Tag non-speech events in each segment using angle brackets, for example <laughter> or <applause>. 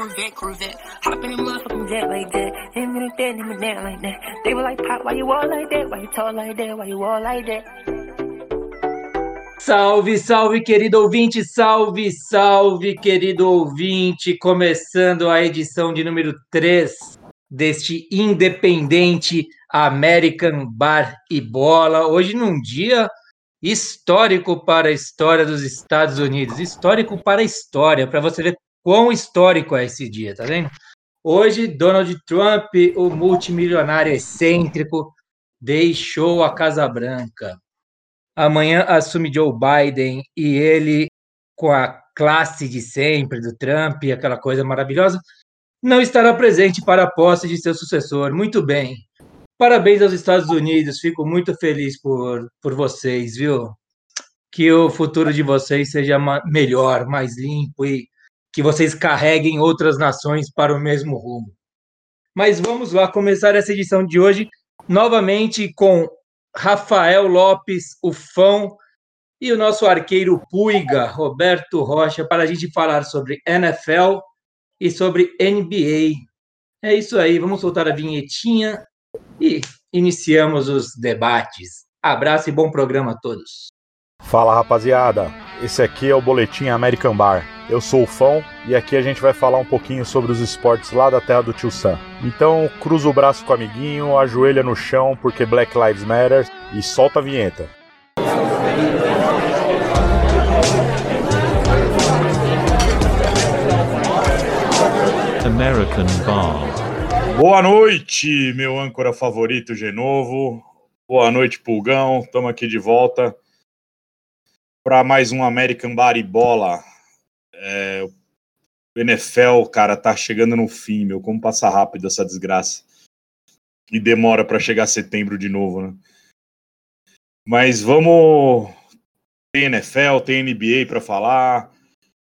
Corvette, Corvette. Hop in the motherfucking jet like that. Him and that, that like that. They were like, Pop, why you all like that? Why you like that? Why you all like that? Salve, salve, querido ouvinte, salve, salve, querido ouvinte, começando a edição de número 3 deste independente American Bar e Bola. Hoje, num dia histórico para a história dos Estados Unidos, histórico para a história, para você ver quão histórico é esse dia, tá vendo? Hoje, Donald Trump, o multimilionário excêntrico, deixou a Casa Branca. Amanhã assume Joe Biden e ele, com a classe de sempre do Trump, aquela coisa maravilhosa, não estará presente para a posse de seu sucessor. Muito bem. Parabéns aos Estados Unidos, fico muito feliz por, por vocês, viu? Que o futuro de vocês seja melhor, mais limpo e que vocês carreguem outras nações para o mesmo rumo. Mas vamos lá começar essa edição de hoje novamente com Rafael Lopes, o Fão, e o nosso arqueiro Puiga, Roberto Rocha, para a gente falar sobre NFL e sobre NBA. É isso aí, vamos soltar a vinhetinha e iniciamos os debates. Abraço e bom programa a todos. Fala rapaziada, esse aqui é o Boletim American Bar. Eu sou o Fão e aqui a gente vai falar um pouquinho sobre os esportes lá da terra do tio Sam. Então cruza o braço com o amiguinho, ajoelha no chão porque Black Lives Matter e solta a vinheta. American Bar. Boa noite, meu âncora favorito Genovo. Boa noite, Pulgão. Estamos aqui de volta para mais um American Bar e Bola. É, o NFL, cara, tá chegando no fim, meu. Como passa rápido essa desgraça. E demora para chegar setembro de novo, né? Mas vamos. Tem NFL, tem NBA para falar.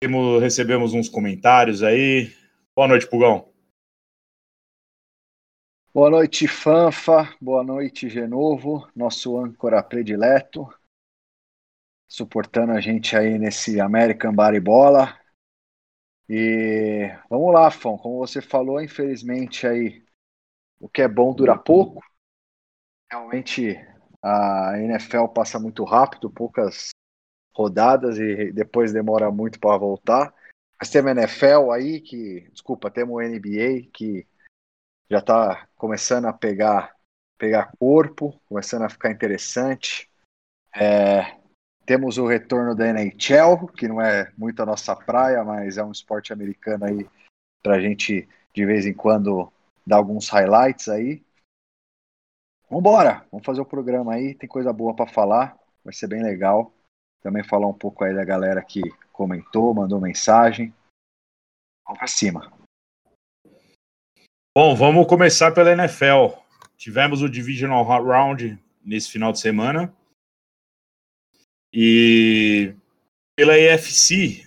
Temos, recebemos uns comentários aí. Boa noite, Pulgão. Boa noite, Fanfa. Boa noite, Genovo, nosso âncora predileto, suportando a gente aí nesse American Bar e Bola. E vamos lá, Fão. Como você falou, infelizmente aí o que é bom dura pouco. Realmente a NFL passa muito rápido, poucas rodadas e depois demora muito para voltar. Mas temos NFL aí que, desculpa, temos o NBA que já está começando a pegar, pegar corpo, começando a ficar interessante. É, temos o retorno da NHL, que não é muito a nossa praia, mas é um esporte americano aí para a gente de vez em quando dar alguns highlights aí. Vambora, vamos fazer o programa aí, tem coisa boa para falar, vai ser bem legal. Também falar um pouco aí da galera que comentou, mandou mensagem. Vamos para cima. Bom, vamos começar pela NFL. Tivemos o Divisional Round nesse final de semana. E pela EFC,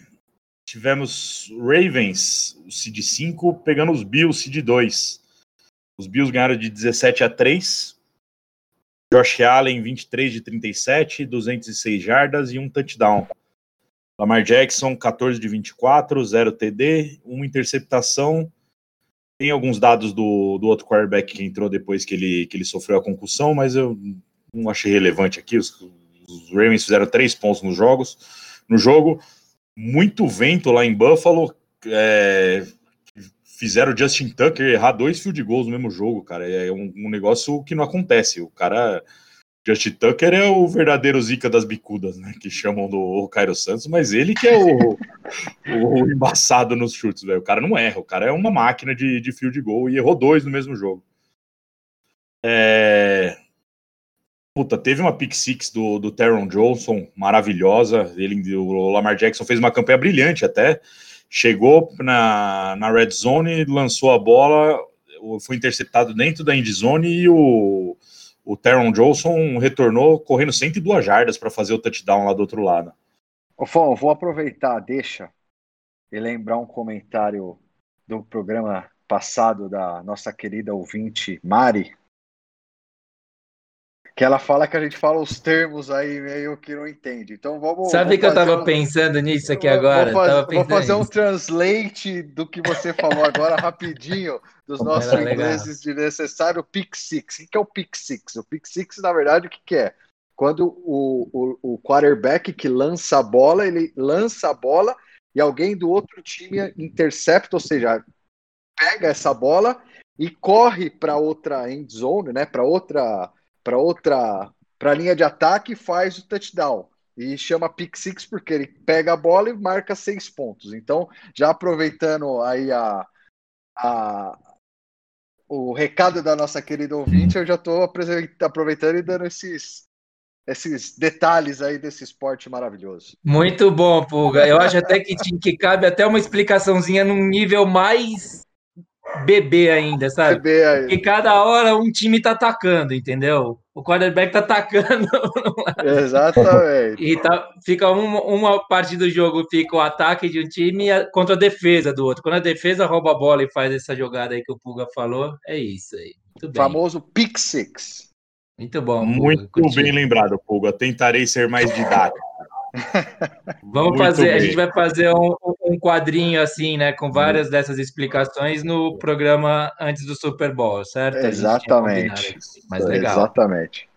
tivemos Ravens, o Seed 5, pegando os Bills, Seed 2. Os Bills ganharam de 17 a 3. Josh Allen, 23 de 37, 206 jardas e um touchdown. Lamar Jackson, 14 de 24, 0 TD, uma interceptação tem alguns dados do, do outro quarterback que entrou depois que ele, que ele sofreu a concussão, mas eu não achei relevante aqui. Os, os Ravens fizeram três pontos nos jogos, no jogo. Muito vento lá em Buffalo. É, fizeram o Justin Tucker errar dois field goals no mesmo jogo, cara. É um, um negócio que não acontece. O cara Justin Tucker é o verdadeiro zica das bicudas, né? Que chamam do Cairo Santos, mas ele que é o, o embaçado nos chutes, velho. O cara não erra, o cara é uma máquina de, de field goal e errou dois no mesmo jogo. É... Puta, teve uma pick six do, do Teron Johnson maravilhosa. Ele, o Lamar Jackson fez uma campanha brilhante até. Chegou na, na red zone, lançou a bola, foi interceptado dentro da end zone e o o Teron Johnson retornou correndo 102 jardas para fazer o touchdown lá do outro lado. Ô, Fão, vou aproveitar, deixa, e lembrar um comentário do programa passado da nossa querida ouvinte Mari. Que ela fala que a gente fala os termos aí meio que não entende. Então vamos. Sabe que eu tava um... pensando nisso aqui agora? Vou, faz... vou fazer nisso. um translate do que você falou agora rapidinho dos nossos ingleses de necessário pick six. O que é o pick six? O pick six, na verdade, o que, que é? Quando o, o, o quarterback que lança a bola, ele lança a bola e alguém do outro time intercepta, ou seja, pega essa bola e corre para outra end zone, né? Para outra para outra para a linha de ataque faz o touchdown. E chama pick six porque ele pega a bola e marca seis pontos. Então, já aproveitando aí a, a o recado da nossa querida ouvinte, eu já estou aproveitando e dando esses esses detalhes aí desse esporte maravilhoso. Muito bom, Pulga. Eu acho até que, que cabe até uma explicaçãozinha num nível mais bebê ainda, sabe? Bebê aí. Porque cada hora um time tá atacando, entendeu? O quarterback tá atacando. <laughs> Exatamente. E tá, fica uma, uma parte do jogo fica o ataque de um time contra a defesa do outro. Quando a defesa rouba a bola e faz essa jogada aí que o Pulga falou, é isso aí. Muito bem. Famoso pick six. Muito bom. Muito Pulga, bem lembrado, Pulga. Tentarei ser mais didático. Vamos Muito fazer, bem. a gente vai fazer um, um, quadrinho assim, né, com várias dessas explicações no programa antes do Super Bowl, certo? Exatamente. Mas legal. Exatamente.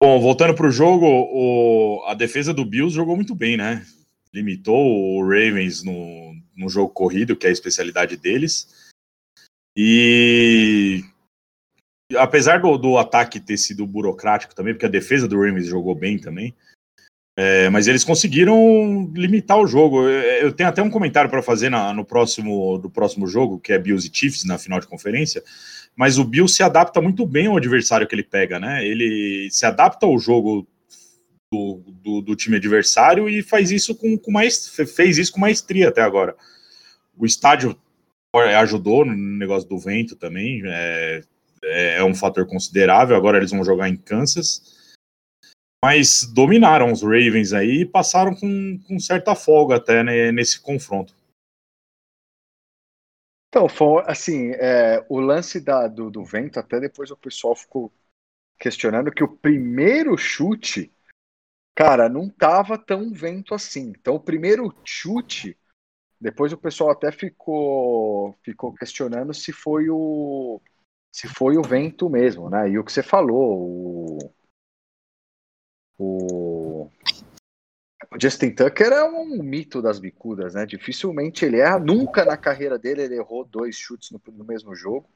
Bom, voltando para o jogo, o, a defesa do Bills jogou muito bem, né? Limitou o Ravens no, no jogo corrido, que é a especialidade deles. E apesar do, do ataque ter sido burocrático também, porque a defesa do Ravens jogou bem também, é, mas eles conseguiram limitar o jogo. Eu, tenho até um comentário para fazer na, no próximo do próximo jogo, que é Bills e Chiefs na final de conferência. Mas o Bills se adapta muito bem ao adversário que ele pega, né? Ele se adapta ao jogo do, do, do time adversário e faz isso com, com mais fez isso com maestria até agora. O estádio ajudou no negócio do vento também, é, é um fator considerável. Agora eles vão jogar em Kansas mas dominaram os Ravens aí e passaram com, com certa folga até né, nesse confronto. Então, assim, é, o lance da, do, do vento, até depois o pessoal ficou questionando que o primeiro chute, cara, não tava tão vento assim. Então, o primeiro chute, depois o pessoal até ficou, ficou questionando se foi o se foi o vento mesmo, né? E o que você falou, o, o, o Justin Tucker é um mito das bicudas, né? Dificilmente ele erra, nunca na carreira dele ele errou dois chutes no, no mesmo jogo,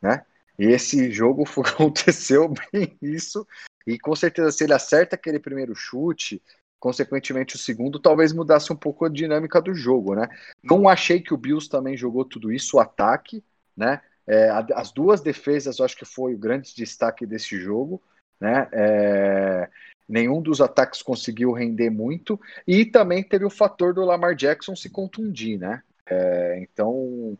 né? E esse jogo <laughs> aconteceu bem isso, e com certeza se ele acerta aquele primeiro chute, consequentemente o segundo, talvez mudasse um pouco a dinâmica do jogo, né? Não achei que o Bills também jogou tudo isso, o ataque, né? É, as duas defesas, eu acho que foi o grande destaque desse jogo né? É, nenhum dos ataques conseguiu render muito e também teve o fator do Lamar Jackson se contundir, né? É, então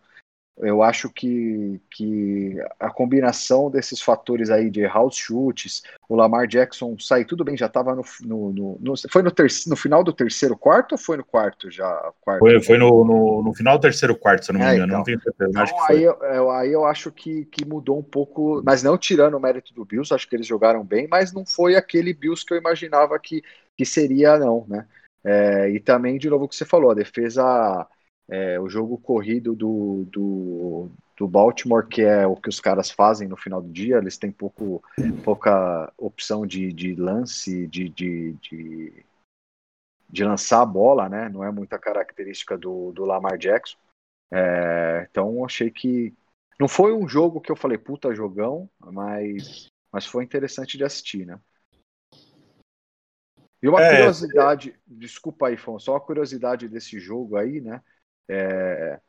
eu acho que, que a combinação desses fatores aí de os chutes, o Lamar Jackson sair tudo bem, já estava no, no, no, no, foi no, terceiro, no final do terceiro quarto ou foi no quarto já? Quarto, foi, foi no, no, no, final do terceiro quarto, se eu não me engano, é, então. não tenho certeza. Então, acho que aí, eu, aí eu acho que, que mudou um pouco, mas não tirando o mérito do Bills, acho que eles jogaram bem, mas não foi aquele Bills que eu imaginava que, que seria, não, né? É, e também, de novo, o que você falou, a defesa é, o jogo corrido do, do, do, Baltimore, que é o que os caras fazem no final do dia, eles têm pouco, pouca opção de, de lance, de, de, de, de, lançar a bola, né? Não é muita característica do, do Lamar Jackson. É, então achei que não foi um jogo que eu falei puta jogão, mas, mas foi interessante de assistir, né? E uma é, curiosidade, desculpa aí, Fon, só uma curiosidade desse jogo aí, né? É,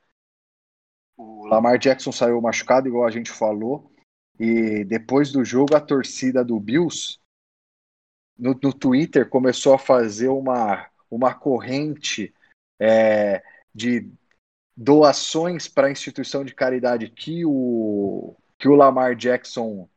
o Lamar Jackson saiu machucado, igual a gente falou, e depois do jogo a torcida do Bills no, no Twitter começou a fazer uma, uma corrente é, de doações para a instituição de caridade que o, que o Lamar Jackson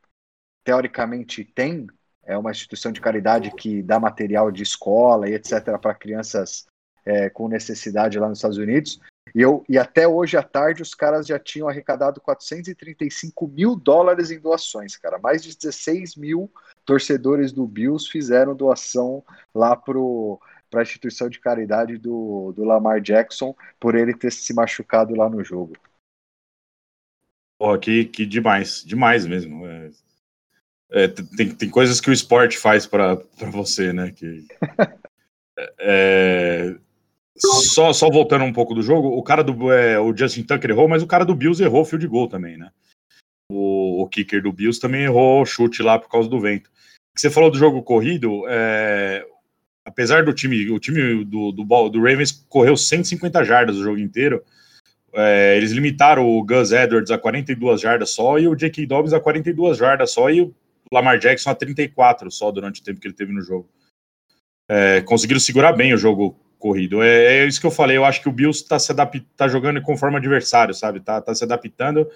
teoricamente tem. É uma instituição de caridade que dá material de escola e etc. para crianças é, com necessidade lá nos Estados Unidos. E, eu, e até hoje à tarde os caras já tinham arrecadado 435 mil dólares em doações, cara. Mais de 16 mil torcedores do Bills fizeram doação lá pro para a instituição de caridade do, do Lamar Jackson por ele ter se machucado lá no jogo. Pô, que, que demais, demais mesmo. É, é, tem, tem coisas que o esporte faz para você, né? Que, <laughs> é, só, só voltando um pouco do jogo, o cara do é, o Justin Tucker errou, mas o cara do Bills errou field goal também, né? O, o kicker do Bills também errou chute lá por causa do vento. Você falou do jogo corrido, é, apesar do time, o time do, do, do, Ravens correu 150 jardas o jogo inteiro, é, eles limitaram o Gus Edwards a 42 jardas só e o J.K. Dobbins a 42 jardas só e o Lamar Jackson a 34 só durante o tempo que ele teve no jogo. É, conseguiram segurar bem o jogo corrido. É, é, isso que eu falei. Eu acho que o Bills está se adaptando, tá jogando conforme adversário, sabe? Tá, tá se adaptando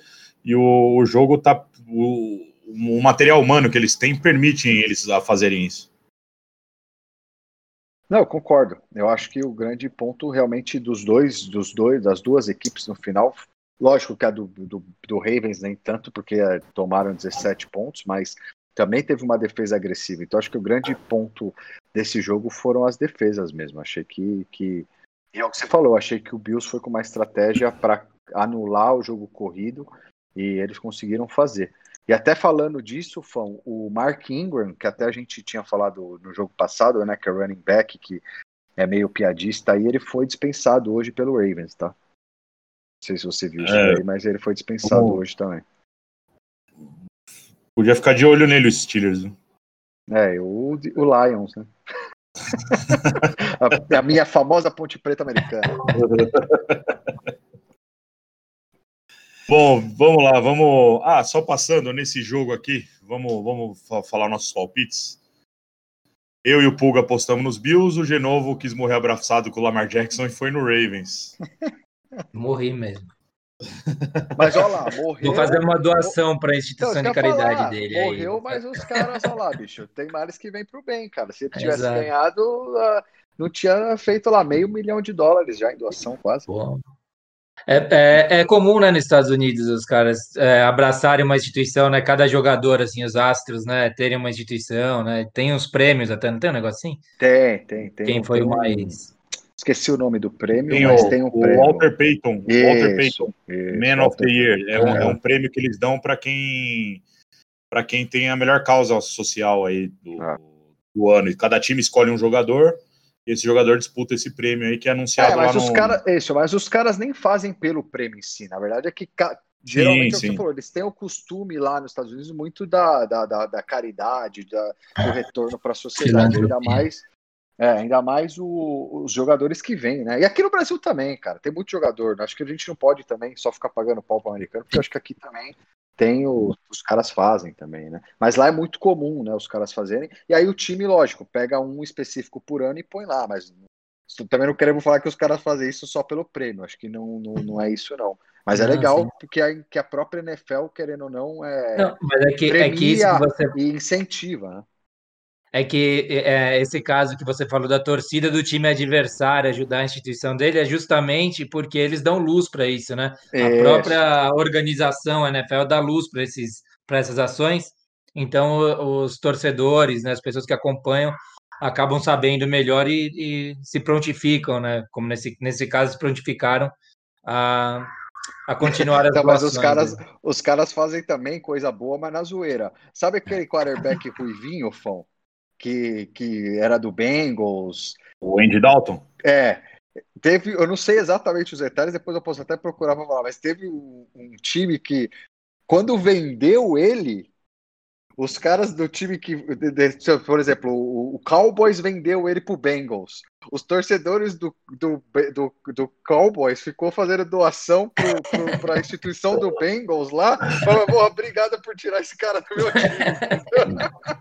e o, o jogo tá. O, o material humano que eles têm permite eles a fazerem isso. Não, eu concordo. Eu acho que o grande ponto realmente dos dois, dos dois, das duas equipes no final, lógico que a do, do, do Ravens nem tanto, porque eh, tomaram 17 pontos, mas também teve uma defesa agressiva. Então acho que o grande ponto desse jogo foram as defesas mesmo. Achei que, que e é o que você falou, achei que o Bills foi com uma estratégia para anular o jogo corrido e eles conseguiram fazer. E até falando disso, Fão, o Mark Ingram, que até a gente tinha falado no jogo passado, né, que é running back, que é meio piadista, aí ele foi dispensado hoje pelo Ravens, tá? Não sei se você viu isso é, aí, mas ele foi dispensado como... hoje também. Podia ficar de olho nele, os Steelers. Né? É, o, o Lions, né? A, a minha famosa ponte preta americana. <laughs> Bom, vamos lá, vamos. Ah, só passando nesse jogo aqui, vamos, vamos falar nossos palpites. Eu e o Pulga apostamos nos Bills, o Genovo quis morrer abraçado com o Lamar Jackson e foi no Ravens. Morri mesmo. Mas olha lá, <laughs> morreu. Vou fazer uma doação para a instituição então, de caridade falar, dele. Morreu, aí. mas os caras, olha lá, bicho, tem males que vêm pro bem, cara. Se ele <laughs> tivesse Exato. ganhado, uh, não tinha feito lá meio milhão de dólares já em doação, quase. Bom. É, é, é, comum, né, nos Estados Unidos, os caras é, abraçarem uma instituição, né? Cada jogador, assim, os astros, né, terem uma instituição, né? Tem uns prêmios até, não tem um negócio assim? Tem, tem, tem. Quem foi o mais. Esqueci o nome do prêmio, tem mas o, tem um o prêmio. Walter Payton. Isso, Walter Payton, isso, Man Walter of the Year. É, um, é um prêmio que eles dão para quem para quem tem a melhor causa social aí do, ah. do ano. E cada time escolhe um jogador esse jogador disputa esse prêmio aí que é anunciado é, mas lá os no... Cara, isso, mas os caras nem fazem pelo prêmio em si. Na verdade é que geralmente sim, é o que você falou, eles têm o costume lá nos Estados Unidos muito da, da, da, da caridade, da, do retorno para a sociedade, ainda mais é, ainda mais o, os jogadores que vêm, né? E aqui no Brasil também, cara, tem muito jogador. Acho que a gente não pode também só ficar pagando pau para americano, porque acho que aqui também tem o, os caras fazem também, né? Mas lá é muito comum, né? Os caras fazerem. E aí o time, lógico, pega um específico por ano e põe lá, mas também não queremos falar que os caras fazem isso só pelo prêmio. Acho que não, não, não é isso, não. Mas é legal porque a, que a própria NFL, querendo ou não, é. Não, mas é que, é que isso que você... e incentiva, né? É que é, esse caso que você falou da torcida do time adversário ajudar a instituição dele é justamente porque eles dão luz para isso, né? A própria organização a NFL dá luz para esses para essas ações. Então os torcedores, né, as pessoas que acompanham acabam sabendo melhor e, e se prontificam, né? Como nesse nesse caso se prontificaram a a continuar <laughs> as então, Mas os caras, né? os caras fazem também coisa boa, mas na zoeira. Sabe aquele quarterback ruivinho, Fão? Que, que era do Bengals. O Andy Dalton? É. Teve, eu não sei exatamente os detalhes, depois eu posso até procurar para falar, mas teve um, um time que, quando vendeu ele, os caras do time que, por exemplo, o, Cowboys vendeu ele pro Bengals. Os torcedores do, do, do, do Cowboys ficou fazendo doação para a <laughs> instituição do Bengals lá. Falaram, obrigado por tirar esse cara do meu time. <laughs>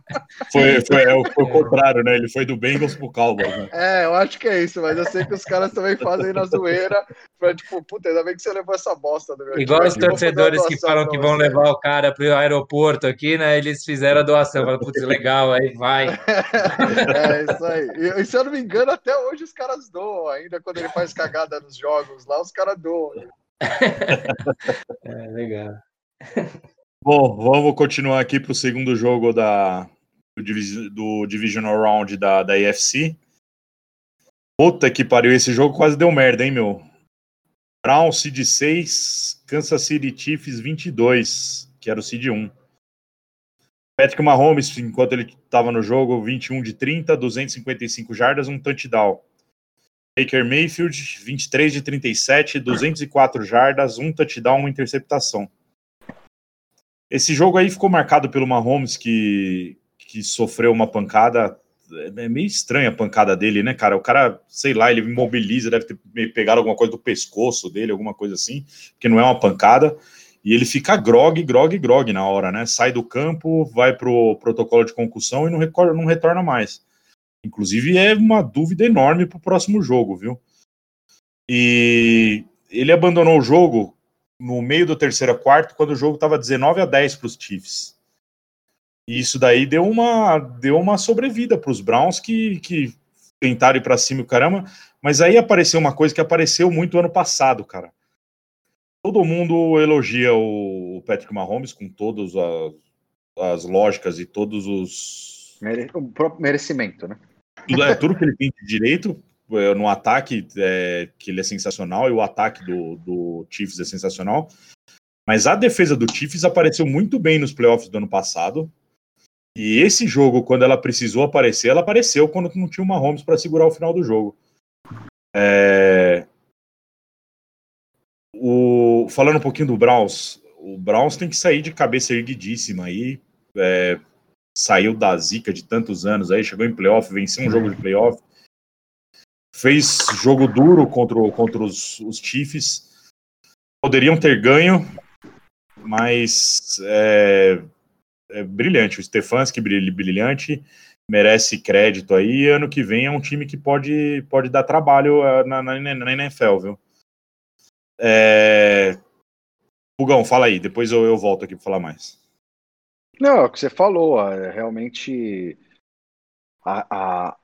Foi, foi, é, foi o contrário, né? Ele foi do Bengals pro Cowboys. Né? É, eu acho que é isso, mas eu sei que os caras também fazem na zoeira. Pra, tipo, puta, ainda bem que você levou essa bosta do meu Igual time. Igual os torcedores que falam que vão levar o cara pro aeroporto aqui, né? Eles fizeram a doação. Falaram, putz, legal, aí vai. <laughs> é isso aí. E, se eu não me engano, até até hoje os caras doam, ainda quando ele faz cagada nos jogos lá, os caras doam. É, legal. Bom, vamos continuar aqui para o segundo jogo da, do, do Divisional Round da, da AFC. Puta que pariu, esse jogo quase deu merda, hein, meu? Brown, seed 6, Kansas City Chiefs 22, que era o seed 1. Patrick Mahomes, enquanto ele estava no jogo, 21 de 30, 255 jardas, um touchdown. Baker Mayfield, 23 de 37, 204 jardas, um touchdown, uma interceptação. Esse jogo aí ficou marcado pelo Mahomes, que, que sofreu uma pancada. É meio estranha a pancada dele, né, cara? O cara, sei lá, ele imobiliza, deve ter pegado alguma coisa do pescoço dele, alguma coisa assim, porque não é uma pancada. E ele fica grog, grog, grog na hora, né? Sai do campo, vai pro protocolo de concussão e não, não retorna mais. Inclusive, é uma dúvida enorme pro próximo jogo, viu? E ele abandonou o jogo no meio do terceiro quarto, quando o jogo estava 19 a 10 para os Chiefs. E isso daí deu uma, deu uma sobrevida para os Browns que, que tentaram ir para cima e o caramba. Mas aí apareceu uma coisa que apareceu muito ano passado, cara. Todo mundo elogia o Patrick Mahomes com todas as, as lógicas e todos os. O próprio merecimento, né? Tudo, é, tudo que ele tem de direito é, no ataque, é, que ele é sensacional, e o ataque do, do Chiefs é sensacional. Mas a defesa do Chiefs apareceu muito bem nos playoffs do ano passado. E esse jogo, quando ela precisou aparecer, ela apareceu quando não tinha o Mahomes para segurar o final do jogo. É, o... Falando um pouquinho do Browns, o Browns tem que sair de cabeça erguidíssima aí. É, saiu da zica de tantos anos aí, chegou em playoff, venceu um jogo de playoff, fez jogo duro contra, contra os, os Chiefs. Poderiam ter ganho, mas é, é brilhante. O Stefanski brilha- brilhante, merece crédito aí. Ano que vem é um time que pode, pode dar trabalho eh, na, na, na NFL, viu? É... Pugão, fala aí, depois eu, eu volto aqui para falar mais. Não, é o que você falou, é, realmente a, a,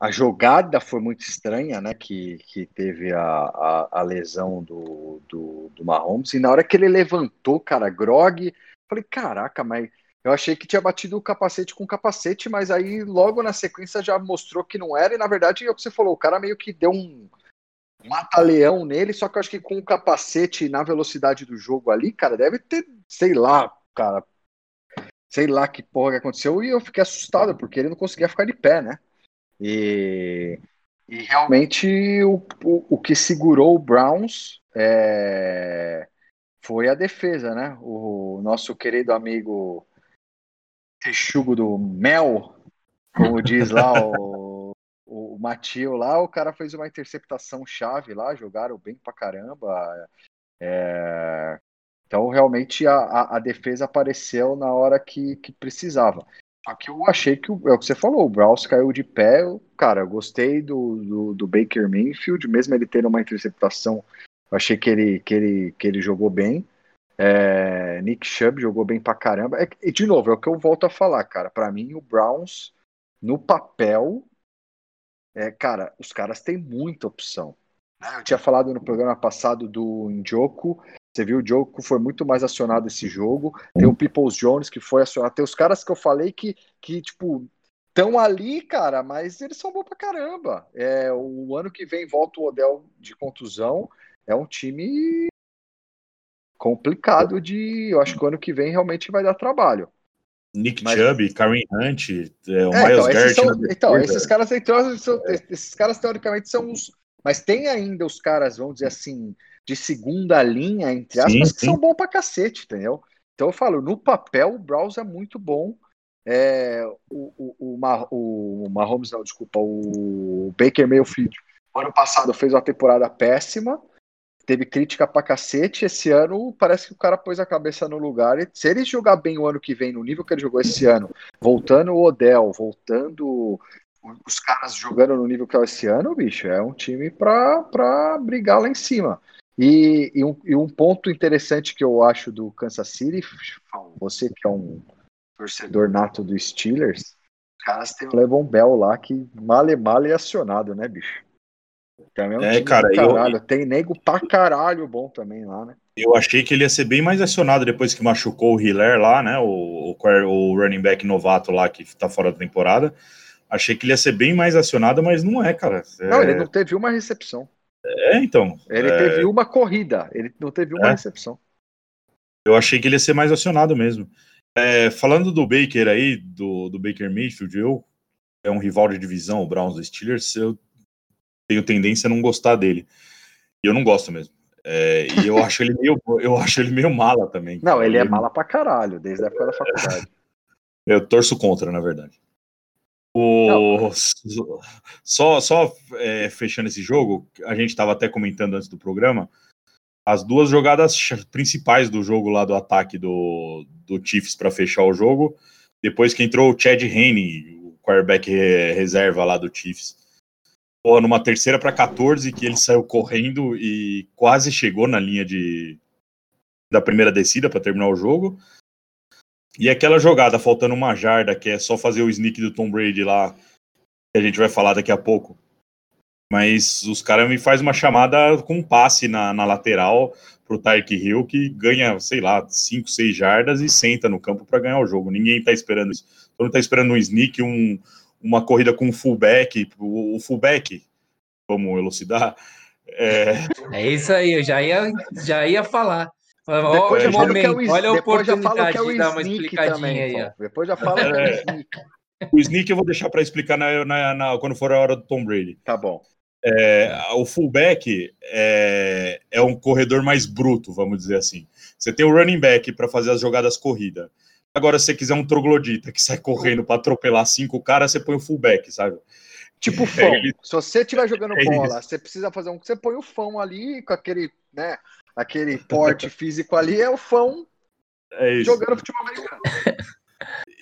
a jogada foi muito estranha, né? Que, que teve a, a, a lesão do, do, do Mahomes, e na hora que ele levantou, cara, grog, falei, caraca, mas eu achei que tinha batido o capacete com o capacete, mas aí logo na sequência já mostrou que não era, e na verdade é o que você falou, o cara meio que deu um mata-leão nele, só que eu acho que com o capacete na velocidade do jogo ali, cara, deve ter, sei lá, cara, sei lá que porra que aconteceu, e eu fiquei assustado, porque ele não conseguia ficar de pé, né? E, e realmente o, o, o que segurou o Browns é, foi a defesa, né? O nosso querido amigo texugo do Mel, como diz lá o, <laughs> o Matio lá, o cara fez uma interceptação chave lá, jogaram bem pra caramba. É, então, realmente, a, a, defesa apareceu na hora que, que precisava. Só que eu achei que, é o que você falou, o Browns caiu de pé. eu- Cara, eu gostei do, do, do Baker Mayfield, mesmo ele tendo uma interceptação, eu achei que ele, que ele, que ele jogou bem. É, Nick Chubb jogou bem pra caramba. É e, de novo, é o que eu volto a falar, cara. Pra mim, o Browns, no papel, é, cara, os caras têm muita opção. né? Eu tinha falado no programa passado do Njoku. Você viu, o Njoku foi muito mais acionado esse jogo. Tem o Peoples Jones que foi acionado. Tem os caras que eu falei que, que tipo, estão ali, cara, mas eles são bons pra caramba. É, o ano que vem volta o Odell de contusão. É um time complicado de. Eu acho que o ano que vem realmente vai dar trabalho. Nick Mas- Chubb, Kareem Hunt, é, o É, Miles então, esses, são- então, esses caras então, são- esses caras teoricamente são os. Mas tem ainda os caras, vamos dizer assim, de segunda linha, entre aspas, Sim, que sim. são bons pra cacete, entendeu? Então eu falo, no papel o Browns é muito bom. É, o, o, o, o Mahomes, não, desculpa, o Baker Mayfield, ano passado fez uma temporada péssima, teve crítica pra cacete. Esse ano parece que o cara pôs a cabeça no lugar. E se ele jogar bem o ano que vem, no nível que ele jogou esse ano, voltando o Odell, voltando os caras jogando no nível que é esse ano, bicho, é um time pra, pra brigar lá em cima. E, e, um, e um ponto interessante que eu acho do Kansas City, você que é um torcedor nato do Steelers, caras tem o Levon Bell lá que male male é acionado, né, bicho? Também é, um É, cara, eu-. Tem nego pra caralho bom também lá, né? Eu achei que ele ia ser bem mais acionado depois que machucou o Hiller lá, né? O, o, o running back novato lá que tá fora da temporada. Achei que ele ia ser bem mais acionado, mas não é, cara. É, Não, ele não teve uma recepção. é, então. Ele é, teve uma corrida, ele não teve uma É. recepção. Eu achei que ele ia ser mais acionado mesmo. É, falando do Baker aí, do, do Baker Mayfield, eu é um rival de divisão, o Browns do Steelers, eu tenho tendência a não gostar dele. E eu não gosto mesmo. É, e eu acho ele meio, eu acho ele meio mala também. Não, ele é mala pra caralho, desde a época da faculdade. <laughs> Eu torço contra, na verdade. O... Só, só é, fechando esse jogo, a gente estava até comentando antes do programa, as duas jogadas principais do jogo lá do ataque do, do Chiefs para fechar o jogo, depois que entrou o Chad Henne, o quarterback re- reserva lá do Chiefs. Numa terceira para 14, que ele saiu correndo e quase chegou na linha de da primeira descida para terminar o jogo. E aquela jogada, faltando uma jarda, que é só fazer o sneak do Tom Brady lá, que a gente vai falar daqui a pouco. Mas os caras me fazem uma chamada com um passe na, na lateral pro Tyreek Hill, que ganha, sei lá, 5, 6 jardas e senta no campo para ganhar o jogo. Ninguém tá esperando isso. Todo mundo tá esperando um sneak, um, uma corrida com um fullback. O, o fullback, vamos elucidar, é, É isso aí, eu já ia, já ia falar. Olha Depois o já fala que é o momento, olha a depois já fala oportunidade que é o de dar uma sneak explicadinha também, aí, ó. Depois já fala que é o É. sneak. o sneak eu vou deixar para explicar na- na- na- quando for a hora do Tom Brady. Tá bom. É, o fullback é, é um corredor mais bruto, vamos dizer assim. Você tem o running back para fazer as jogadas corrida. Agora, se você quiser um troglodita que sai correndo para atropelar cinco caras, você põe o fullback, sabe? Tipo <laughs> fão. ele- Se você estiver jogando É bola, você precisa fazer um. Você põe o fão ali com aquele, né? Aquele <laughs> porte físico ali, é o fão É isso. jogando futebol americano. <laughs>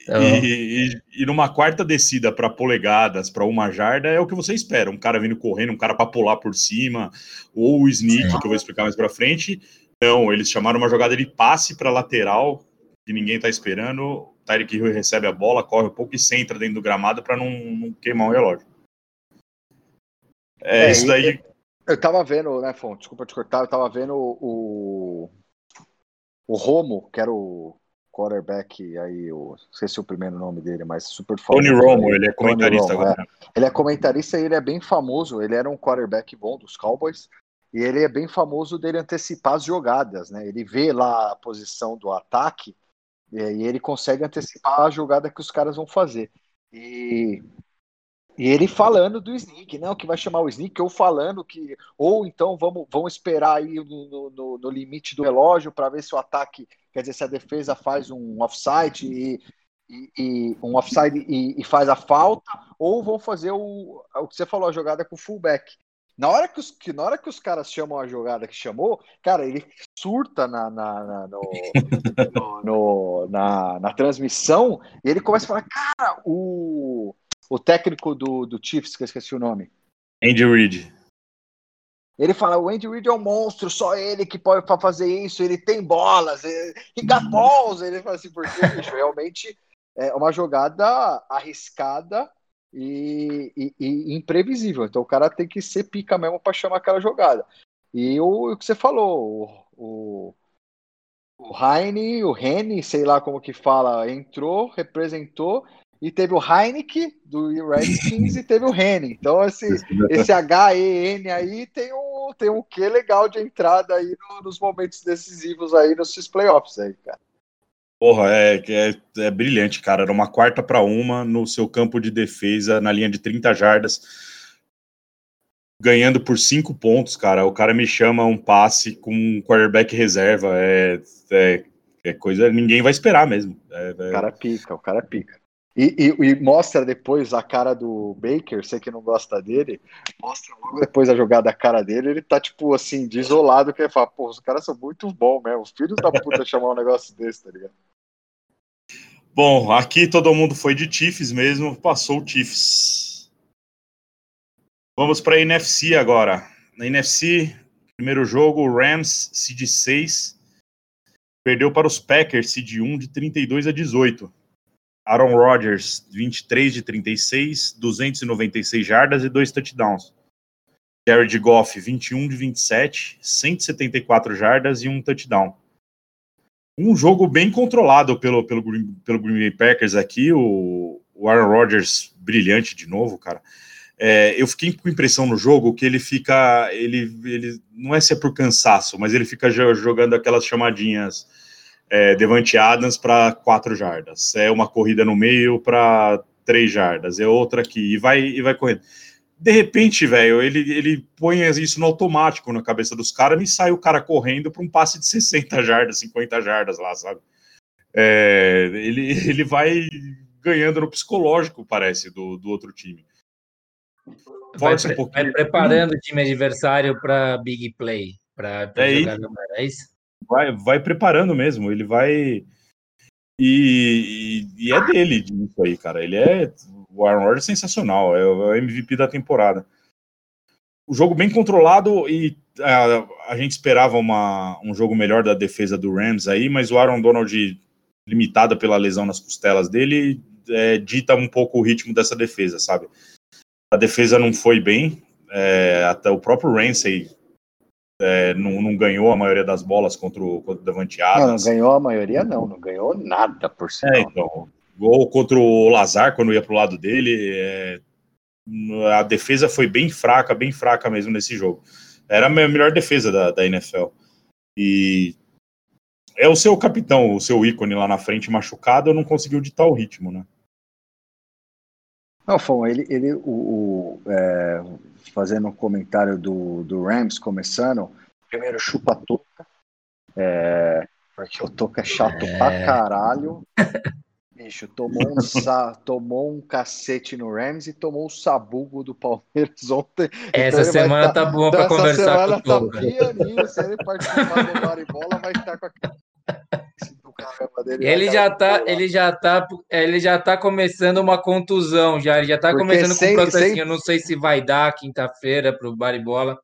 Então, E, e- e numa quarta descida para polegadas, para uma jarda, é o que você espera. Um cara vindo correndo, um cara para pular por cima, ou o sneak, Sim. que eu vou explicar mais para frente. Não, eles chamaram uma jogada de passe para lateral, que ninguém tá esperando. Tyreek Hill recebe a bola, corre um pouco e centra dentro do gramado para não, não queimar o relógio. É, É, isso daí. Eu tava vendo, né, Fonte? Desculpa te cortar, eu tava vendo o. O Romo, que era o quarterback aí, o, esqueci o primeiro nome dele, mas super famoso. Tony Romo, aí. ele é comentarista Romo, é. agora. Ele é comentarista e ele é bem famoso. Ele era um quarterback bom dos Cowboys. E ele é bem famoso dele antecipar as jogadas, né? Ele vê lá a posição do ataque e aí ele consegue antecipar a jogada que os caras vão fazer. E, e ele falando do sneak, não, que vai chamar o sneak, ou falando que, ou então vamos, vamos esperar aí no, no, no limite do relógio para ver se o ataque, quer dizer, se a defesa faz um offside e, e, e um offside e, e faz a falta, ou vão fazer o, o que você falou, a jogada com o fullback. Na hora que os, que, na hora que os caras chamam a jogada que chamou, cara, ele surta na, na, na, no, <laughs> no- no- na, na transmissão e ele começa a falar, cara, o, o técnico do, do Chiefs, que eu esqueci o nome, Andy Reid. ele fala, o Andy Reid é um monstro, só ele que pode fa- fazer isso, ele tem bolas, ele, he got balls, ele fala assim, porque, bicho, realmente é uma jogada arriscada e, e- e imprevisível, então o cara tem que ser pica mesmo para chamar aquela jogada. E o, o que você falou, o, o, o Heine, o Rene, sei lá como que fala, entrou, representou, e teve o Heineken do Redskins e teve o Rene. Então, esse, esse H-E-N aí tem um, tem um quê legal de entrada aí no- nos momentos decisivos aí nos playoffs aí, cara. Porra, é, é, é brilhante, cara. Era uma quarta para uma no seu campo de defesa, na linha de 30 jardas, ganhando por cinco pontos, cara. O cara me chama um passe com um quarterback reserva. É, é, é coisa. Ninguém vai esperar mesmo. É, O é- cara pica, o cara pica. E, e- e mostra depois a cara do Baker, você que não gosta dele, mostra logo depois a jogada da cara dele, ele tá tipo assim, desolado, que ele fala, pô, os caras são muito bons mesmo, os filhos da puta <laughs> chamar um negócio desse, tá ligado? Bom, aqui todo mundo foi de Chiefs mesmo, passou o Chiefs. Vamos para a NFC agora. Na NFC, primeiro jogo, Rams, seed 6, perdeu para os Packers, seed 1, de 32 a 18. Aaron Rodgers, 23 de 36, 296 jardas e dois touchdowns. Jared Goff, 21 de 27, 174 jardas e um touchdown. Um jogo bem controlado pelo, pelo, pelo Green Bay Packers aqui, o, o Aaron Rodgers brilhante de novo, cara. É, eu fiquei com impressão no jogo que ele fica, ele, ele não é se é por cansaço, mas ele fica jogando aquelas chamadinhas é, para quatro jardas, é uma corrida no meio para três jardas, é outra aqui, e vai, e vai correndo. De repente, velho, ele, ele põe isso no automático na cabeça dos caras e sai o cara correndo para um passe de 60 jardas, 50 jardas lá, sabe? É, ele, <laughs> ele vai ganhando no psicológico, parece, do, do outro time. Força vai, um pouquinho. Vai preparando o time adversário para big play, para é jogar isso. é isso? vai, vai preparando mesmo, ele vai. E, e, e, é dele isso aí, cara. Ele é. O Aaron Rodgers é sensacional, é o MVP da temporada. O jogo bem controlado e a, a gente esperava uma, um jogo melhor da defesa do Rams aí, mas o Aaron Donald, limitado pela lesão nas costelas dele, é, dita um pouco o ritmo dessa defesa, sabe? A defesa não foi bem, é, até o próprio Ramsey é, não, não, ganhou a maioria das bolas contra o, contra o Adams. Não, não, ganhou a maioria, não, não ganhou nada por cima. É, então, gol contra o Lazar quando ia para o lado dele. É, a defesa foi bem fraca, bem fraca mesmo nesse jogo. Era a melhor defesa da, da NFL. E é o seu capitão, o seu ícone lá na frente machucado, não conseguiu ditar o ritmo, né? Não, Fon, ele, ele o, o é, fazendo um comentário do, do Rams começando, primeiro chupa toca, é, porque o toca é chato é. pra caralho. <laughs> Bicho, tomou um, sa, <laughs> tomou um cacete no Rams e tomou o um sabugo do Palmeiras <laughs> ontem. Essa então semana tá, tá boa pra conversar com o semana tá pianinho, se ele participar do Maribola, vai estar com a dele. Ele já tá, ele já tá, ele já tá começando uma contusão já, ele já tá Porque começando com um processinho, eu não sei se vai dar quinta-feira pro Baribola.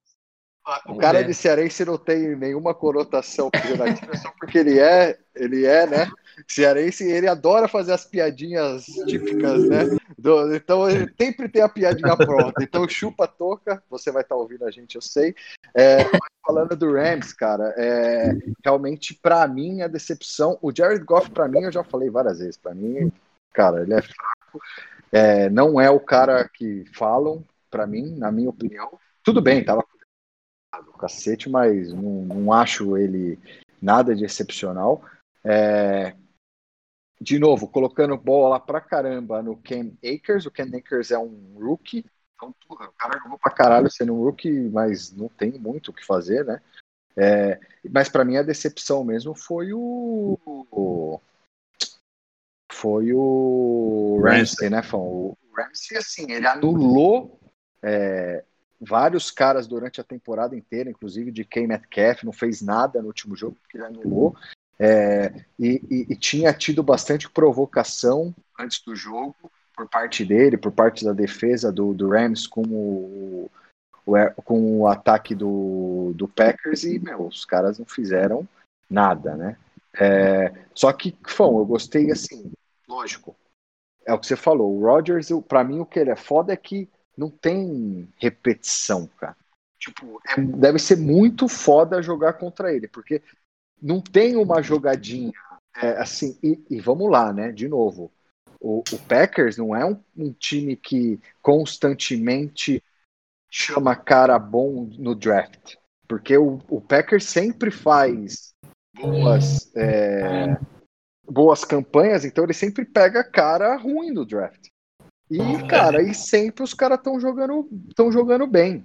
O cara de Cearense não tem nenhuma conotação pejorativa, só porque ele é, ele é, né? Cearense, ele adora fazer as piadinhas típicas, né? Do, então ele sempre tem a piadinha pronta. Então chupa toca, você vai estar tá ouvindo a gente, eu sei. É, falando do Rams, cara, é, realmente para mim a decepção, o Jared Goff para mim eu já falei várias vezes, para mim, cara, ele é fraco. É, não é o cara que falam, para mim, na minha opinião. Tudo bem, tava cacete, mas não, não acho ele nada de excepcional. É, de novo, colocando bola pra caramba no Ken Akers. O Ken Akers é um rookie. Então, porra, o cara jogou pra caralho sendo um rookie, mas não tem muito o que fazer, né? É, mas para mim a decepção mesmo foi o, foi o Ramsey, né, Fão? O Ramsey, assim, ele anulou é, vários caras durante a temporada inteira, inclusive de Kay Metcalf, não fez nada no último jogo, porque ele anulou. É, e, e, e, tinha tido bastante provocação antes do jogo por parte dele, por parte da defesa do, do Rams com o, o, com o ataque do, do Packers e meu, os caras não fizeram nada, né? É, só que, Fão, eu gostei assim, lógico, é o que você falou, o Rodgers, para mim o que ele é foda é que não tem repetição, cara. Tipo, é, deve ser muito foda jogar contra ele, porque não tem uma jogadinha é, assim. E, e, vamos lá, né? De novo, o, o Packers não é um, um, time que constantemente chama cara bom no draft, porque o, o Packers sempre faz boas é, boas campanhas, então ele sempre pega cara ruim no draft. E, cara, e sempre os caras estão jogando, tão jogando bem.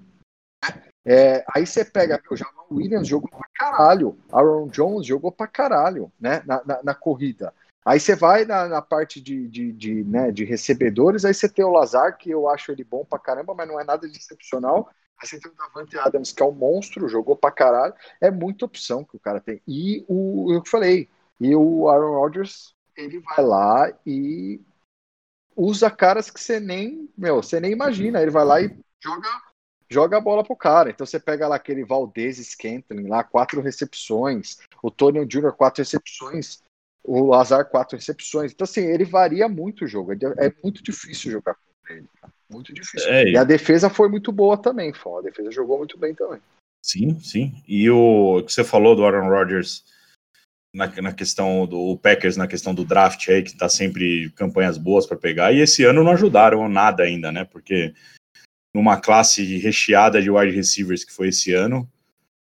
É, aí você pega, o Jamal Williams jogou pra caralho, Aaron Jones jogou pra caralho, né, na, na, na corrida. Aí você vai na, na parte de, de, de, né, de recebedores, aí você tem o Lazar, que eu acho ele bom pra caramba, mas não é nada de excepcional. Aí você tem o Davante Adams, que é um monstro, jogou pra caralho. É muita opção que o cara tem. E o eu falei, e o Aaron Rodgers, ele vai lá e usa caras que você nem, meu, você nem imagina. Ele vai lá e joga, joga a bola pro cara. Então você pega lá aquele Valdez Scantling lá, quatro recepções, o Tony Jr., quatro recepções. O Lazar, quatro recepções. Então, assim, ele varia muito o jogo. É, muito difícil jogar com ele. Cara. Muito difícil. É, e a defesa foi muito boa também, Fon. A defesa jogou muito bem também. Sim, sim. E o que você falou do Aaron Rodgers na, na questão do Packers, na questão do draft aí, que tá sempre campanhas boas para pegar, e esse ano não ajudaram nada ainda, né? Porque numa classe recheada de wide receivers que foi esse ano,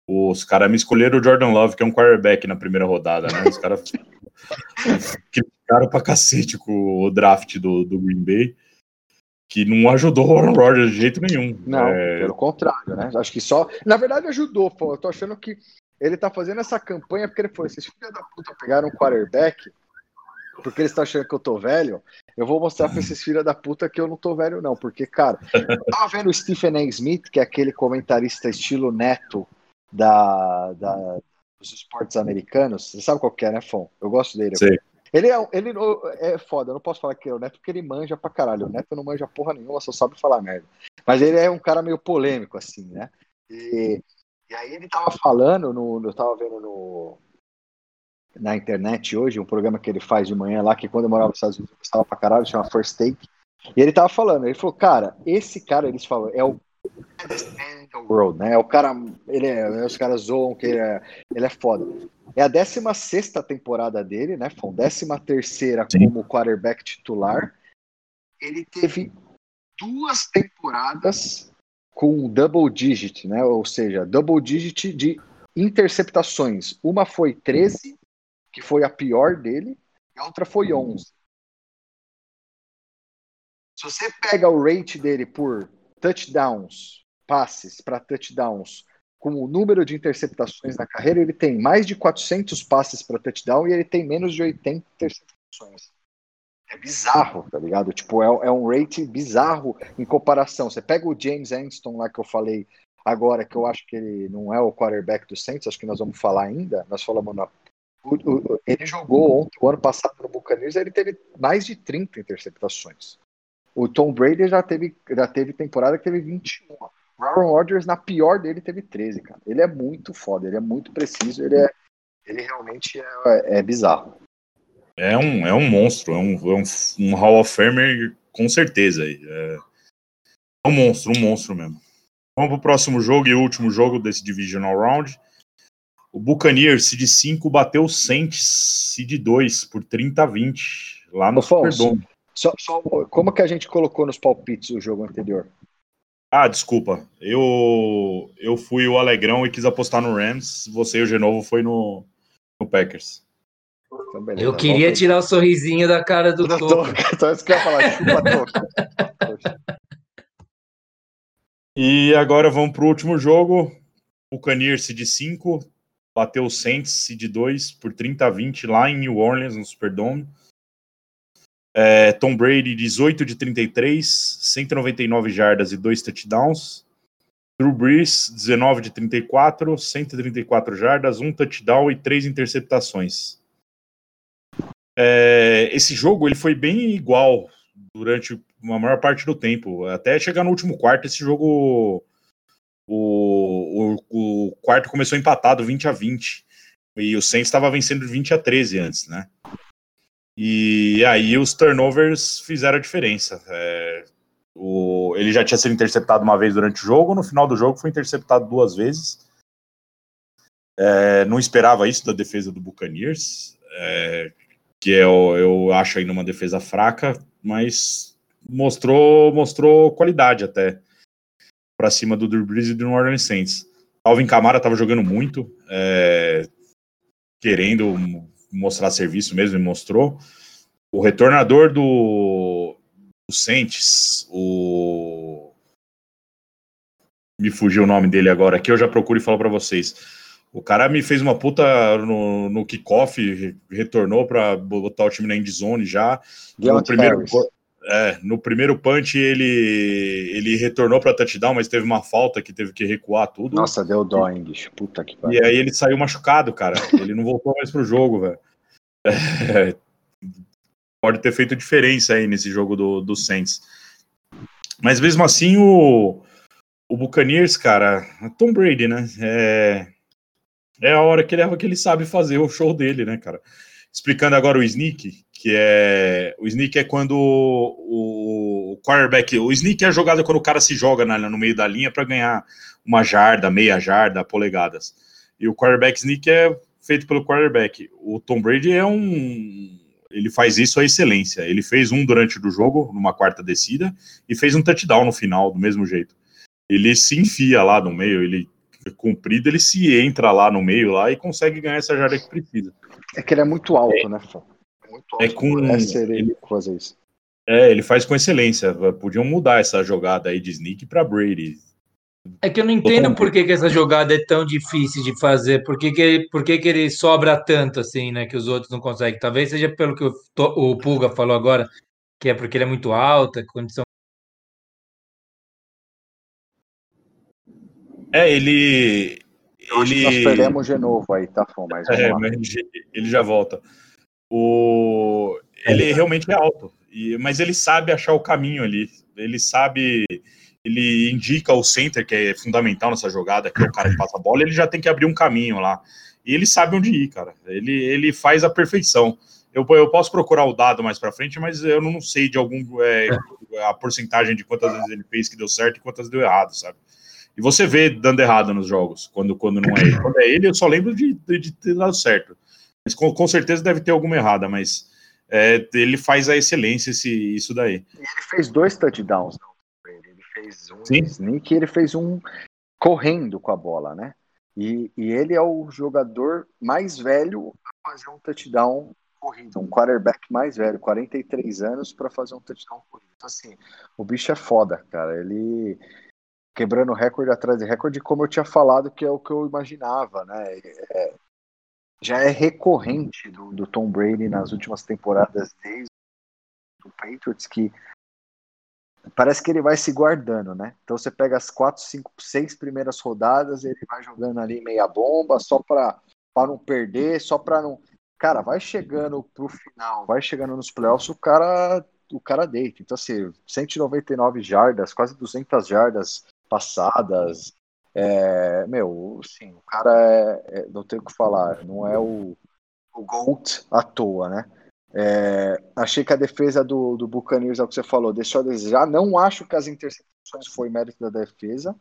os caras me escolheram o Jordan Love, que é um quarterback na primeira rodada, né? Os caras <laughs> criticaram pra cacete com o draft do, do Green Bay, que não ajudou o Aaron Rodgers de jeito nenhum. Não, é... pelo contrário, né? Acho que só. Na verdade, ajudou, pô. Eu tô achando que ele tá fazendo essa campanha porque ele falou: esses filhos da puta pegaram um quarterback, porque eles estão achando que eu tô velho. Eu vou mostrar pra esses filhos da puta que eu não tô velho, não. Porque, cara, eu tava vendo o Stephen A. Smith, que é aquele comentarista estilo neto da, da dos esportes americanos. Você sabe qual que é, né, Fon? Eu gosto dele. Sim. Ele é, ele é foda, eu não posso falar que é o Neto porque ele manja pra caralho. O Neto não manja porra nenhuma, só sabe falar merda. Mas ele é um cara meio polêmico, assim, né? E e aí ele tava falando, no, eu tava vendo no, na internet hoje, um programa que ele faz de manhã lá, que quando eu morava nos Estados Unidos eu gostava pra caralho, chama First Take. E ele tava falando, ele falou, cara, esse cara, eles falam, é o World, né? É o cara, ele é, os caras zoam que ele é, ele é foda. É a 16 temporada dele, né? Foi 13 terceira como quarterback titular. Ele teve duas temporadas com double digit, né? Ou seja, double digit de interceptações. Uma foi 13, que foi a pior dele, e a outra foi 11. Se você pega o rate dele por touchdowns, passes para touchdowns, com o número de interceptações na carreira, ele tem mais de 400 passes para touchdown e ele tem menos de 80 interceptações. É bizarro, tá ligado? Tipo, é, é um rate bizarro em comparação. Você pega o James Anston lá que eu falei agora, que eu acho que ele não é o quarterback do Saints, acho que nós vamos falar ainda. Nós falamos na o, o, ele jogou ontem, o ano passado no Buccaneers, ele teve mais de 30 interceptações. O Tom Brady já teve, já teve temporada que teve 21. O Aaron Rodgers, na pior dele, teve 13, cara. Ele é muito foda, ele é muito preciso, ele é ele realmente é, é bizarro. É um, é um monstro, é um, é um, um Hall of Famer com certeza. É, é um monstro, um monstro mesmo. Vamos pro próximo jogo e último jogo desse Divisional Round. O Buccaneers, seed 5, bateu o Saints, seed 2, por 30 a 20, lá no Superdome. Só, só, como que a gente colocou nos palpites o jogo anterior? Ah, desculpa. Eu eu fui o Alegrão e quis apostar no Rams. Você e o Genovo foi no, no Packers. Então, beleza, eu queria tirar o sorrisinho da cara do <laughs> Toco. <laughs> Só isso que eu ia falar, chupa. E agora vamos para o último jogo. O Caniers de 5 bateu o Saints de 2 por 30 a 20 lá em New Orleans, no Superdome. É, Tom Brady, 18 de 33, 199 jardas e 2 touchdowns. Drew Brees, 19 de 34, 134 jardas, 1 touchdown e 3 interceptações. É, esse jogo ele foi bem igual durante uma maior parte do tempo. Até chegar no último quarto, esse jogo. O, o, o quarto começou empatado 20 a 20. E o Saints estava vencendo 20 a 13 antes, né? E aí os turnovers fizeram a diferença. É, o, ele já tinha sido interceptado uma vez durante o jogo, no final do jogo foi interceptado duas vezes. É, não esperava isso da defesa do Buccaneers. É, que eu, eu acho ainda uma defesa fraca, mas mostrou mostrou qualidade até para cima do Drew Brees e do New Orleans Saints. Alvin Kamara estava jogando muito, é, querendo mostrar serviço mesmo e mostrou. O retornador do, do Saints, o me fugiu o nome dele agora aqui, eu já procuro e falo para vocês. O cara me fez uma puta no, no kickoff, retornou para botar o time na endzone já. No primeiro, é, no primeiro punch ele, ele retornou para touchdown, mas teve uma falta que teve que recuar tudo. Nossa, deu dó, hein, bicho. Puta que pariu. E aí ele saiu machucado, cara. Ele não voltou mais pro jogo, velho. É, pode ter feito diferença aí nesse jogo do, do Saints. Mas mesmo assim, o, o Buccaneers, cara, Tom Brady, né? É, é a hora que ele, que ele sabe fazer o show dele, né, cara? Explicando agora o sneak, que é o sneak é quando o, o quarterback, o sneak é a jogada quando o cara se joga na, no meio da linha para ganhar uma jarda, meia jarda, polegadas. E o quarterback sneak é feito pelo quarterback. O Tom Brady é um ele faz isso à excelência. Ele fez um durante o jogo, numa quarta descida, e fez um touchdown no final, do mesmo jeito. Ele se enfia lá no meio, ele comprido, ele se entra lá no meio lá e consegue ganhar essa jarda que precisa. É que ele é muito alto, é, né, Fã? É muito alto. É com ele fazer isso. É, ele faz com excelência. Podiam mudar essa jogada aí de sneak para Brady. É que eu não entendo por que, que, essa jogada é tão difícil de fazer, por que, que, por que, que ele sobra tanto assim, né? Que os outros não conseguem. Talvez seja pelo que o, o Pulga falou agora, que é porque ele é muito alto, a condição. É, ele. Ele... Nós perdemos de novo aí, tá, Fom? Mas, é, mas ele já volta. O... Ele realmente é alto, e... mas ele sabe achar o caminho ali. Ele sabe ele indica o center, que é fundamental nessa jogada, que é o cara que passa a bola, ele já tem que abrir um caminho lá. E ele sabe onde ir, cara. Ele, ele faz a perfeição. Eu, eu posso procurar o dado mais para frente, mas eu não sei de algum é, a porcentagem de quantas vezes ele fez que deu certo e quantas deu errado, sabe? E você vê dando errado nos jogos, quando, quando não é ele. Quando é ele, eu só lembro de, de, de ter dado certo. Mas com, com, certeza deve ter alguma errada, mas é, ele faz a excelência esse, isso daí. Ele fez dois touchdowns, não? fez um Sim. sneak, ele fez um correndo com a bola, né? E, e ele é o jogador mais velho a fazer um touchdown corrido, um quarterback mais velho, 43 anos para fazer um touchdown corrido. Então, assim, o bicho é foda, cara. Ele quebrando recorde atrás de recorde, como eu tinha falado, que é o que eu imaginava, né? É, já é recorrente do, do Tom Brady nas últimas temporadas desde o Patriots que parece que ele vai se guardando, né? Então você pega as quatro, cinco, seis primeiras rodadas, ele vai jogando ali meia bomba, só para não perder, só para não. Cara, vai chegando pro final, vai chegando nos playoffs, o cara, o cara deita. Então, assim, 199 jardas, quase 200 jardas passadas. É, meu, sim, o cara é, é, não tem o que falar, não é o, o GOAT à toa, né? É, achei que a defesa do, do Buccaneers, é o que você falou, deixou a desejar. Não acho que as interceptações foi mérito da defesa.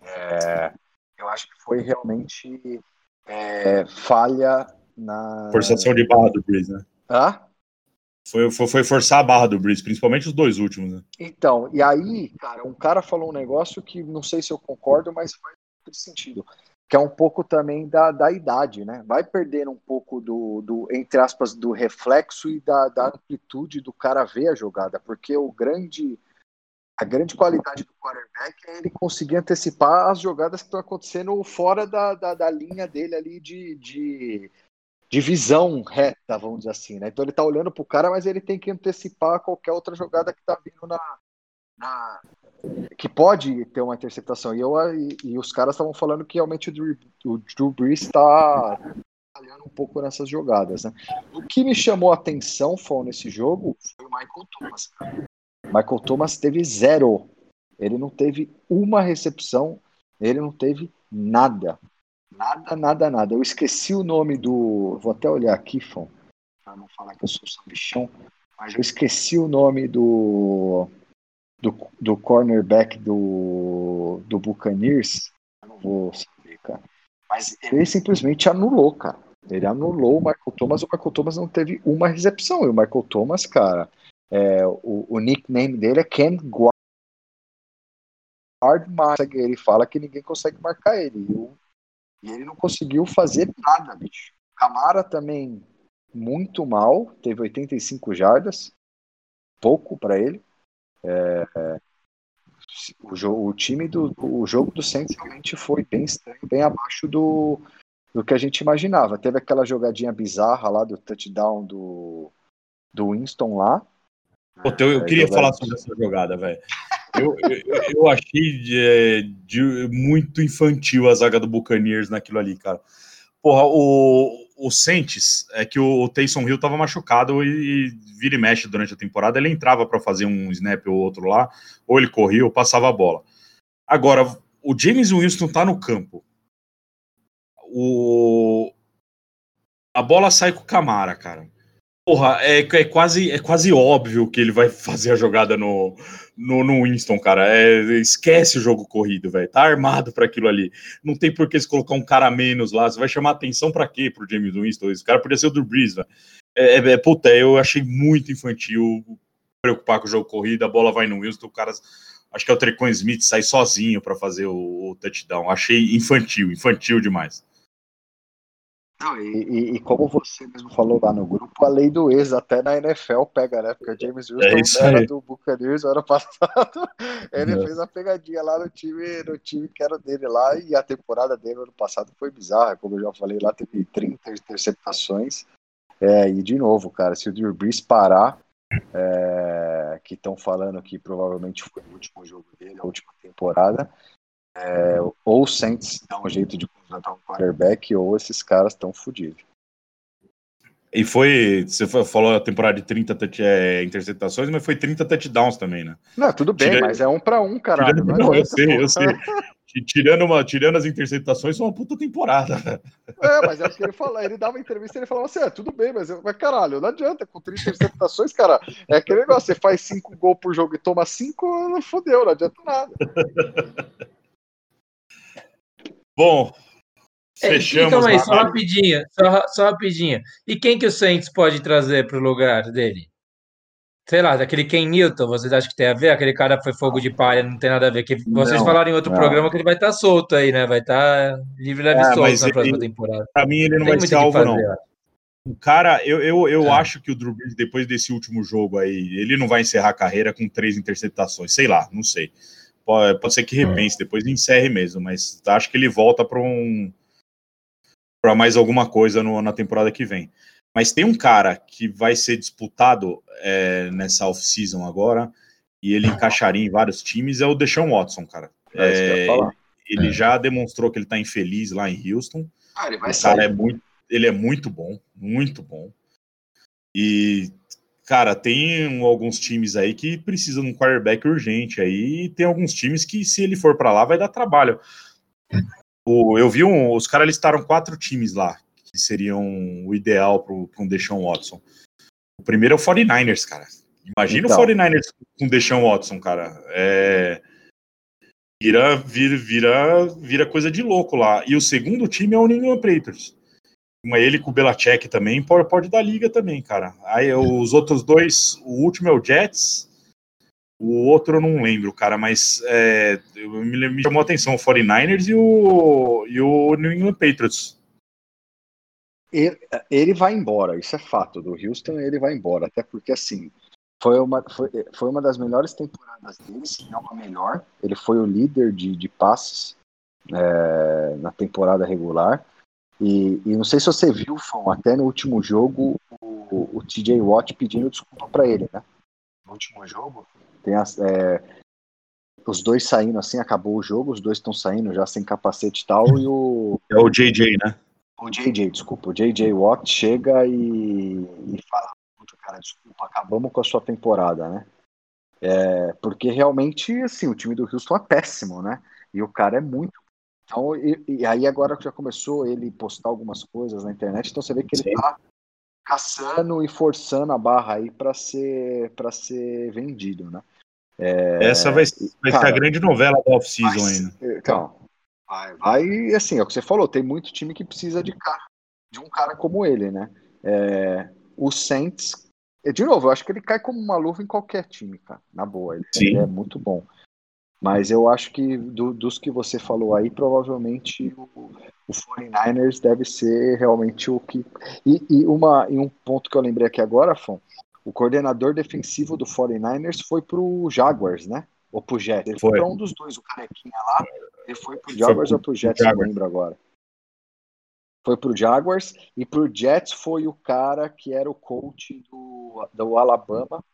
É, eu acho que foi realmente é, falha na. Forçação de barra do Breeze, né? Hã? Foi, foi, foi, forçar a barra do Breeze, principalmente os dois últimos, né? Então, e aí, cara, um cara falou um negócio que não sei se eu concordo, mas faz sentido que é um pouco também da, da idade, né? Vai perdendo um pouco do, do entre aspas, do reflexo e da, da amplitude do cara ver a jogada, porque o grande a grande qualidade do quarterback é ele conseguir antecipar as jogadas que estão acontecendo fora da, da, da linha dele ali de, de, de, visão reta, vamos dizer assim, né? Então ele tá olhando pro cara, mas ele tem que antecipar qualquer outra jogada que tá vindo na, na, que pode ter uma interceptação. E, eu, e, e os caras estavam falando que realmente o Drew, o Drew Brees está falhando um pouco nessas jogadas. Né? O que me chamou a atenção foi nesse jogo foi o Michael Thomas. Michael Thomas teve zero. Ele não teve uma recepção, ele não teve nada. Nada, nada, nada. Eu esqueci o nome do. Vou até olhar aqui, Fon, para não falar que eu sou bichão, mas eu esqueci o nome do do, do cornerback do, do Buccaneers, eu não vou saber, cara. Mas ele simplesmente anulou, cara. Ele anulou o Michael Thomas, o Michael Thomas não teve uma recepção. E o Michael Thomas, cara, é, o, o nickname dele é Ken Guard, ele fala que ninguém consegue marcar ele. E, e ele não conseguiu fazer nada, bicho. Camara também muito mal, teve 85 jardas, pouco para ele. É, o, jogo, o time do o jogo do Saints realmente foi bem estranho, bem abaixo do, do que a gente imaginava. Teve aquela jogadinha bizarra lá do touchdown do, do Winston lá. Pô, eu, eu é, queria falar sobre essa jogada, velho. Eu, eu, achei de, de, muito infantil a zaga do Buccaneers naquilo ali, cara. Porra, o, o Saints é que o, Taysom Hill estava machucado e, e, vira e mexe durante a temporada. Ele entrava para fazer um snap ou outro lá, ou ele corria ou passava a bola. Agora, o James Winston está no campo. O, a bola sai com o Camara, cara. Porra, é, é, quase, é quase óbvio que ele vai <laughs> fazer a jogada no, no, no Winston, cara. É, esquece o jogo corrido, velho. Tá armado para aquilo ali. Não tem por que se colocar um cara a menos lá. Você vai chamar atenção para quê pro James Winston? Esse cara podia ser o Drew Brees, velho. É, é, é, puta, eu achei muito infantil preocupar com o jogo corrido. A bola vai no Winston, o cara. Acho que é o Trecon Smith sai sozinho para fazer o, o touchdown. Achei infantil, infantil demais. Não, e, e, e, como você mesmo falou lá no grupo, a lei do ex até na NFL pega, né? Porque o James Wilson é era do Buccaneers no ano passado. <laughs> Ele é. fez a pegadinha lá no time, no time que era dele lá, e a temporada dele no ano passado foi bizarra. Como eu já falei lá, teve 30 interceptações. É, e de novo, cara, se o Drew Brees parar, é, que estão falando que provavelmente foi o último jogo dele, a última temporada, é, ou o Saints dá um jeito de contratar um quarterback, ou esses caras estão fodidos. E foi, você falou a temporada de 30 é, interceptações, mas foi 30 touchdowns também, né? Não, tudo bem, Tira... mas é um para um, caralho. Tirando, não, eu sei, eu sei. tirando, uma, tirando as interceptações, foi uma puta temporada. É, mas é o que ele falou. Ele dava entrevista e ele falava assim: é, tudo bem, mas, mas caralho, não adianta. Com 30 interceptações, cara, é aquele negócio: você faz 5 gols por jogo e toma 5, não fodeu, não adianta nada. Bom, é, fechamos. Então aí, só rapidinho, só, só rapidinho. E quem que o Saints pode trazer para o lugar dele? Sei lá, daquele Ken Newton, vocês acham que tem a ver? Aquele cara foi fogo de palha, não tem nada a ver. Que vocês não, falaram em outro não. programa que ele vai estar tá solto aí, né? Vai estar tá livre leve é, solto na ele, próxima temporada. Para mim, ele não tem vai ser alvo, não. O cara, eu, eu, eu é. acho que o Drew Brees, depois desse último jogo aí, ele não vai encerrar a carreira com três interceptações. Sei lá, não sei. Pode, pode ser que repense, depois encerre mesmo, mas acho que ele volta para um para mais alguma coisa no, na temporada que vem. Mas tem um cara que vai ser disputado é, nessa off-season agora, e ele encaixaria em vários times, é o Deshaun Watson, cara. É, ele já demonstrou que ele tá infeliz lá em Houston. Ah, ele vai o cara é muito, ele é muito bom, muito bom. E cara, tem alguns times aí que precisam de um quarterback urgente aí, e tem alguns times que, se ele for para lá, vai dar trabalho. O, eu vi um, os caras listaram quatro times lá, que seriam o ideal para um Deshaun Watson. O primeiro é o 49ers, cara. Imagina então. o 49ers com o Deshaun Watson, cara. É... Vira, vira, vira, vira coisa de louco lá. E o segundo time é o New England Patriots ele com o Belacek também, pode, pode dar liga também, cara. Aí os outros dois, o último é o Jets, o outro eu não lembro, cara, mas é, me, me, chamou a atenção o 49ers e o, e o New England Patriots. Ele, ele vai embora, isso é fato. Do Houston, ele vai embora, até porque assim. Foi uma, foi, foi uma das melhores temporadas dele, se não a melhor. Ele foi o líder de, de passes é, na temporada regular. E, e, não sei se você viu, Fão, até no último jogo, o, o TJ Watt pedindo desculpa para ele, né? No último jogo, tem as, é, os dois saindo assim, acabou o jogo, os dois estão saindo já sem capacete e tal, e o. É o JJ, né? O JJ, desculpa, o JJ Watt chega e, e fala: cara, desculpa, acabamos com a sua temporada, né? É, porque realmente, assim, o time do Houston é péssimo, né? E o cara é muito então, e, e, aí agora já começou ele postar algumas coisas na internet, então você vê que ele Sim. tá caçando e forçando a barra aí para ser para ser vendido, né? É, Essa vai, vai cara, ser a grande novela da off-season ainda. Então, vai, vai, assim, é o que você falou, tem muito time que precisa de cara, de um cara como ele, né? É, o Saints, de novo, eu acho que ele cai como uma luva em qualquer time, cara, na boa, ele, ele é muito bom. Mas eu acho que do, dos que você falou aí, provavelmente o, o 49ers deve ser realmente o que. E, e, uma, e um ponto que eu lembrei aqui agora, Fon, o coordenador defensivo do 49ers foi pro Jaguars, né? Ou pro Jets. Ele foi, foi para um dos dois, o carequinha lá. Ele foi pro Jaguars foi pro, ou pro Jets, não lembro agora. Foi pro Jaguars e pro Jets foi o cara que era o coach do, do Alabama,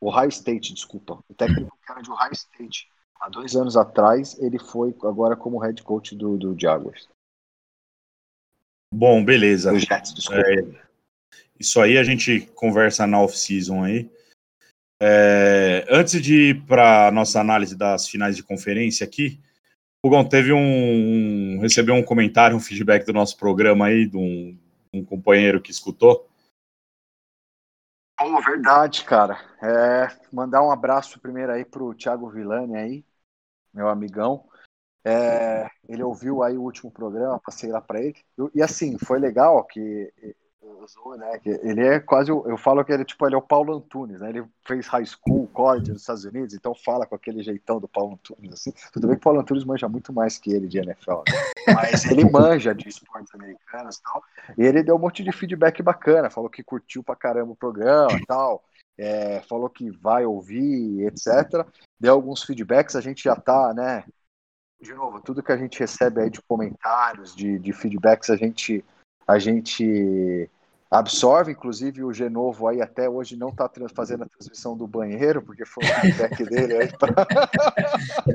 o High State, desculpa. O técnico que era de Ohio State. Há dois anos atrás, ele foi agora como head coach do, do Jaguars. Bom, beleza. Do Jets, desculpa. É, isso aí a gente conversa na off-season aí. É, antes de ir para nossa análise das finais de conferência aqui, o Gão teve um, um, recebeu um comentário, um feedback do nosso programa aí, de um, um companheiro que escutou. Oh, verdade, cara. É, mandar um abraço primeiro aí pro Thiago Villani aí, meu amigão. É, ele ouviu aí o último programa, passei lá para ele. E assim, foi legal que né? Ele é quase, eu falo que ele tipo, ele é o Paulo Antunes, né? Ele fez high school, college nos Estados Unidos, então fala com aquele jeitão do Paulo Antunes, assim. Tudo bem que o Paulo Antunes manja muito mais que ele de NFL, né? mas ele <laughs> manja de esportes americanos tal. E ele deu um monte de feedback bacana, falou que curtiu pra caramba o programa e tal. É, falou que vai ouvir, etc. Deu alguns feedbacks, a gente já tá, né? De novo, tudo que a gente recebe aí de comentários, de, de feedbacks, a gente a gente absorve, inclusive o Genovo aí até hoje não está fazendo a transmissão do banheiro, porque foi o feedback <laughs> dele aí pra...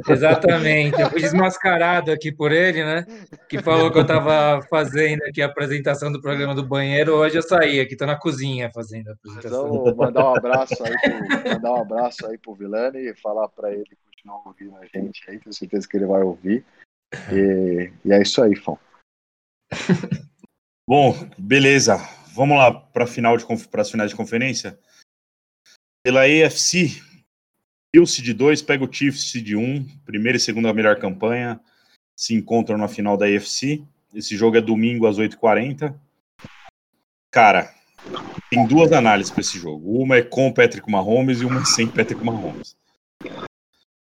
<laughs> Exatamente, eu fui desmascarado aqui por ele, né? Que falou que eu estava fazendo aqui a apresentação do programa do banheiro, hoje eu saí aqui, estou na cozinha fazendo a apresentação. Então, mandar um abraço aí pro, mandar um abraço aí pro Vilani e falar para ele continuar ouvindo a gente aí, tenho certeza que ele vai ouvir. E, e é isso aí, Fão. <laughs> Bom, beleza vamos lá para final de para as finais de conferência. Pela AFC, o de 2 pega o Chiefs de 1, um, primeira e segunda melhor campanha, se encontram na final da AFC. Esse jogo é domingo às 8h40. Cara, tem duas análises para esse jogo. Uma é com Patrick Mahomes e uma é sem Patrick Mahomes.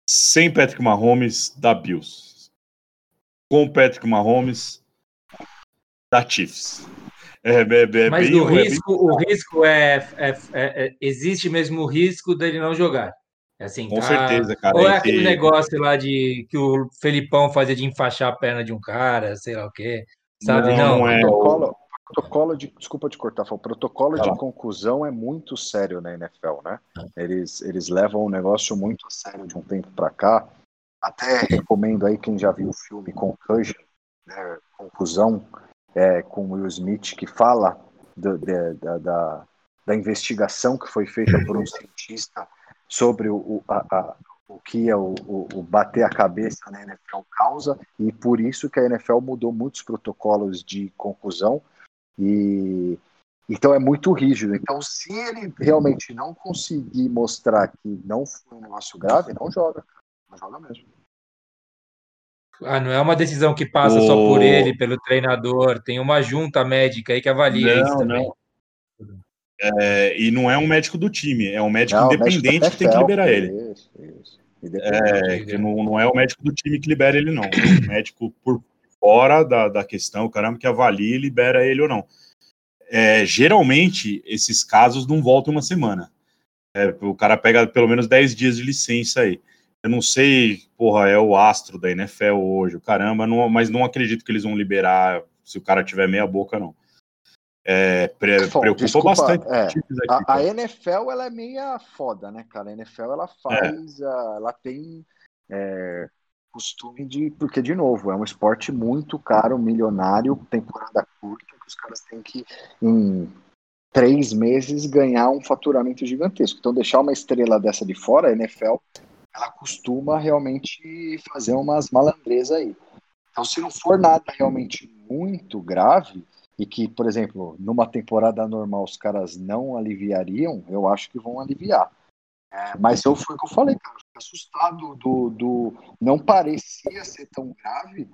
Sem Patrick Mahomes, dá Bills. Com Patrick Mahomes, dá Chiefs. É, é, é Mas bem, o risco, o risco é, é, é, existe mesmo o risco dele não jogar. Assim, Com tá... certeza, cara. Ou é aquele que... negócio lá de que o Felipão fazia de enfaixar a perna de um cara, sei lá o quê. Sabe? Não, não, não é. Protocolo, protocolo de. Desculpa te cortar, o protocolo de conclusão é muito sério na NFL, né? Eles, eles levam o negócio muito a sério de um tempo para cá. Até recomendo aí quem já viu o filme Concussion, né? Conclusão é, com Will Smith, que fala do, de, da, da, da, investigação que foi feita por um cientista sobre o, a, a, o que é o, o, o, bater a cabeça na NFL causa, e por isso que a NFL mudou muitos protocolos de conclusão, e então é muito rígido. Então, se ele realmente não conseguir mostrar que não foi um negócio grave, não joga. Não joga mesmo. Ah, não é uma decisão que passa o... só por ele, pelo treinador, tem uma junta médica aí que avalia não, isso também. Não. É, e não é um médico do time, é um médico não, independente médico que tem que liberar ele. Isso, isso. É, que não, não é o médico do time que libera ele, não. É um médico por fora da, da questão, caramba, que avalia e libera ele ou não. É, geralmente, esses casos não voltam uma semana. É, o cara pega pelo menos 10 dias de licença aí. Eu não sei, porra, é o astro da NFL hoje, caramba, não, mas não acredito que eles vão liberar se o cara tiver meia boca, não. É, pre, Bom, preocupa desculpa, bastante. É, aqui, a, a, NFL ela é meia foda, né, cara? A NFL ela faz, é. a, ela tem é, costume de, porque de novo é um esporte muito caro, milionário, temporada curta, que os caras têm que em três meses ganhar um faturamento gigantesco. Então deixar uma estrela dessa de fora, a NFL ela costuma realmente fazer umas malandrezas aí. Então, se não for nada realmente muito grave, e que, por exemplo, numa temporada normal os caras não aliviariam, eu acho que vão aliviar. É, mas eu foi o que eu falei, cara, eu assustado do, do. Não parecia ser tão grave.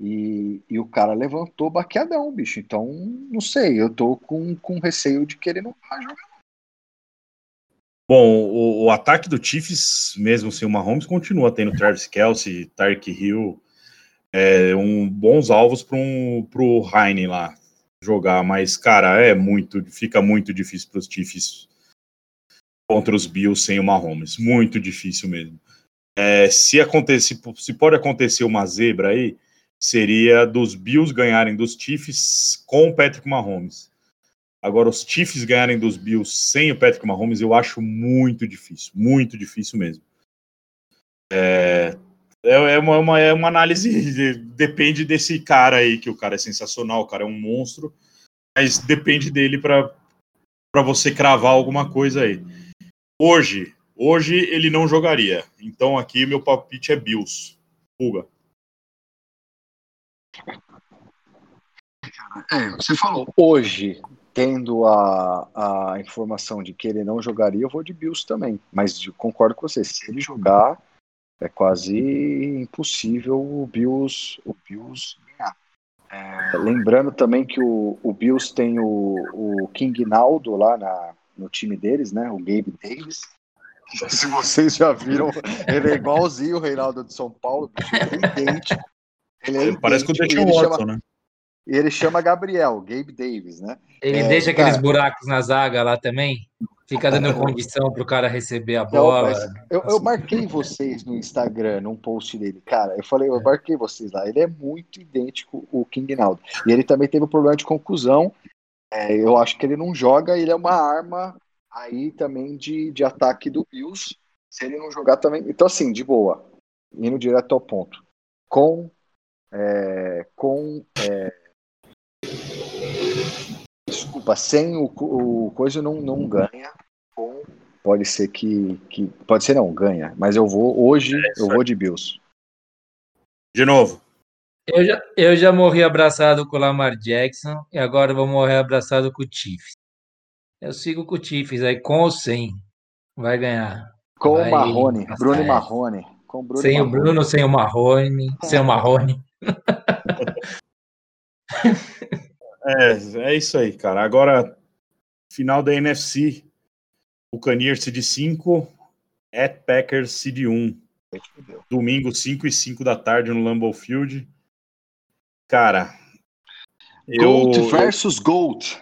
E, e o cara levantou baqueadão, bicho. Então, não sei, eu tô com, com receio de que ele não vai jogar Bom, o, o, ataque do Chiefs, mesmo sem o Mahomes, continua tendo Travis Kelsey, Tark Hill, é, um, bons alvos para um, o Heine lá jogar, mas, cara, é muito, fica muito difícil para os Chiefs contra os Bills sem o Mahomes, muito difícil mesmo. É, se, acontecer, se pode acontecer uma zebra aí, seria dos Bills ganharem dos Chiefs com o Patrick Mahomes. Agora, os Chiefs ganharem dos Bills sem o Patrick Mahomes, eu acho muito difícil, muito difícil mesmo. É, é, é, uma, uma, é uma análise, <laughs> de, depende desse cara aí, que o cara é sensacional, o cara é um monstro, mas depende dele para você cravar alguma coisa aí. Hoje, hoje ele não jogaria, então aqui meu palpite é Bills. Pulga. É, você falou. Hoje, tendo a, a informação de que ele não jogaria, eu vou de Bills também. Mas eu concordo com você, se ele jogar, é quase impossível o Bills, o Bills ganhar. É, lembrando também que o, o Bills tem o, o King Naldo lá na, no time deles, né? O Gabe Davis. <laughs> Se vocês já viram, ele é igualzinho o Reinaldo de São Paulo, ele é idêntico. Ele, é Parece com o idêntico, ele Watson, chama, né? Ele chama Gabriel, Gabe Davis, né? Ele É, deixa aqueles cara. buracos na zaga lá também. Fica dando condição pro cara receber a Não, bola. mas eu, eu marquei vocês no Instagram, num post dele. Cara, eu falei, eu marquei vocês lá. Ele é muito idêntico o King Naldo. E ele também teve um problema de conclusão. É, eu acho que ele não joga, ele é uma arma aí também de, de ataque do Bills. Se ele não jogar também. Então, assim, de boa. Indo direto ao ponto. Com. é, com. é, desculpa, sem o, o coisa não, não ganha. Pode ser que, que. Pode ser não, ganha. Mas eu vou. Hoje eu vou de Bills. De novo. Eu já, eu já morri abraçado com o Lamar Jackson e agora vou morrer abraçado com o Chiefs. Eu sigo com o Chiefs aí, com ou sem. Vai ganhar. Com Vai o Marrone, Bruno essa. Marrone. Com o Bruno sem o. Bruno, sem o Marrone, sem o Marrone. <laughs> É, é isso aí, cara. Agora, final da NFC. Buccaneers de 5, at Packers de 1. Domingo, 5 e 5 da tarde no Lambeau Field. Cara, eu, Gold versus Gold.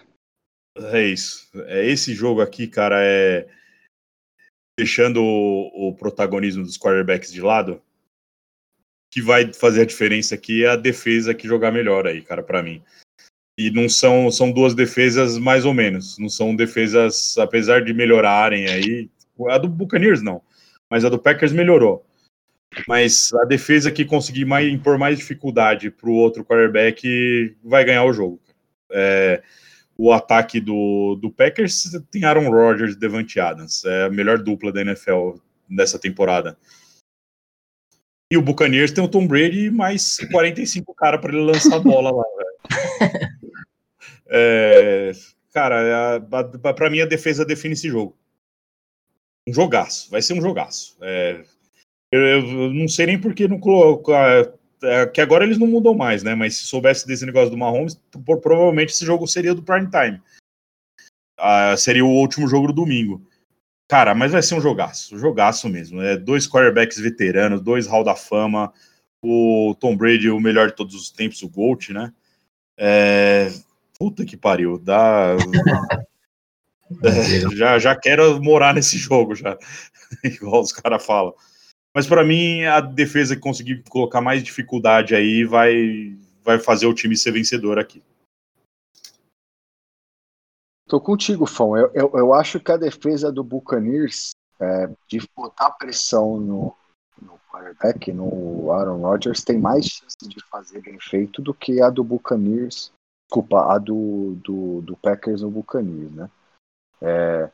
É isso. É esse jogo aqui, cara, é deixando o, o protagonismo dos quarterbacks de lado, que vai fazer a diferença aqui é a defesa que jogar melhor aí, cara, para mim. E não são são duas defesas mais ou menos, não são defesas apesar de melhorarem aí, a do Buccaneers não, mas a do Packers melhorou. Mas a defesa que conseguir mais, impor mais dificuldade para o outro quarterback vai ganhar o jogo. É, o ataque do, do Packers tem Aaron Rodgers e Devante Adams. É a melhor dupla da NFL dessa temporada. E o Buccaneers tem o Tom Brady mais 45 caras para ele lançar a bola lá. <laughs> É, cara, para mim a defesa define esse jogo. Um jogaço, vai ser um jogaço. É, eu, eu não sei nem por que não colocou. É, que agora eles não mudam mais, né? Mas se soubesse desse negócio do Mahomes, pro- provavelmente esse jogo seria do prime time. Ah, seria o último jogo do domingo. Cara, mas vai ser um jogaço, jogaço mesmo. É dois quarterbacks veteranos, dois Hall da Fama, o Tom Brady, o melhor de todos os tempos, o Gold, né? É, puta que pariu, dá. <laughs> É, <laughs> já, já quero morar nesse jogo, já. <laughs> Igual os caras falam. Mas para mim, a defesa que conseguir colocar mais dificuldade aí vai, vai fazer o time ser vencedor aqui. Tô contigo, Fão. Eu, eu, eu acho que a defesa do Buccaneers é, de botar pressão no, no quarterback, no Aaron Rodgers, tem mais chance de fazer bem feito do que a do Buccaneers. Desculpa, a do, do, do Packers no Buccaneers, né? É,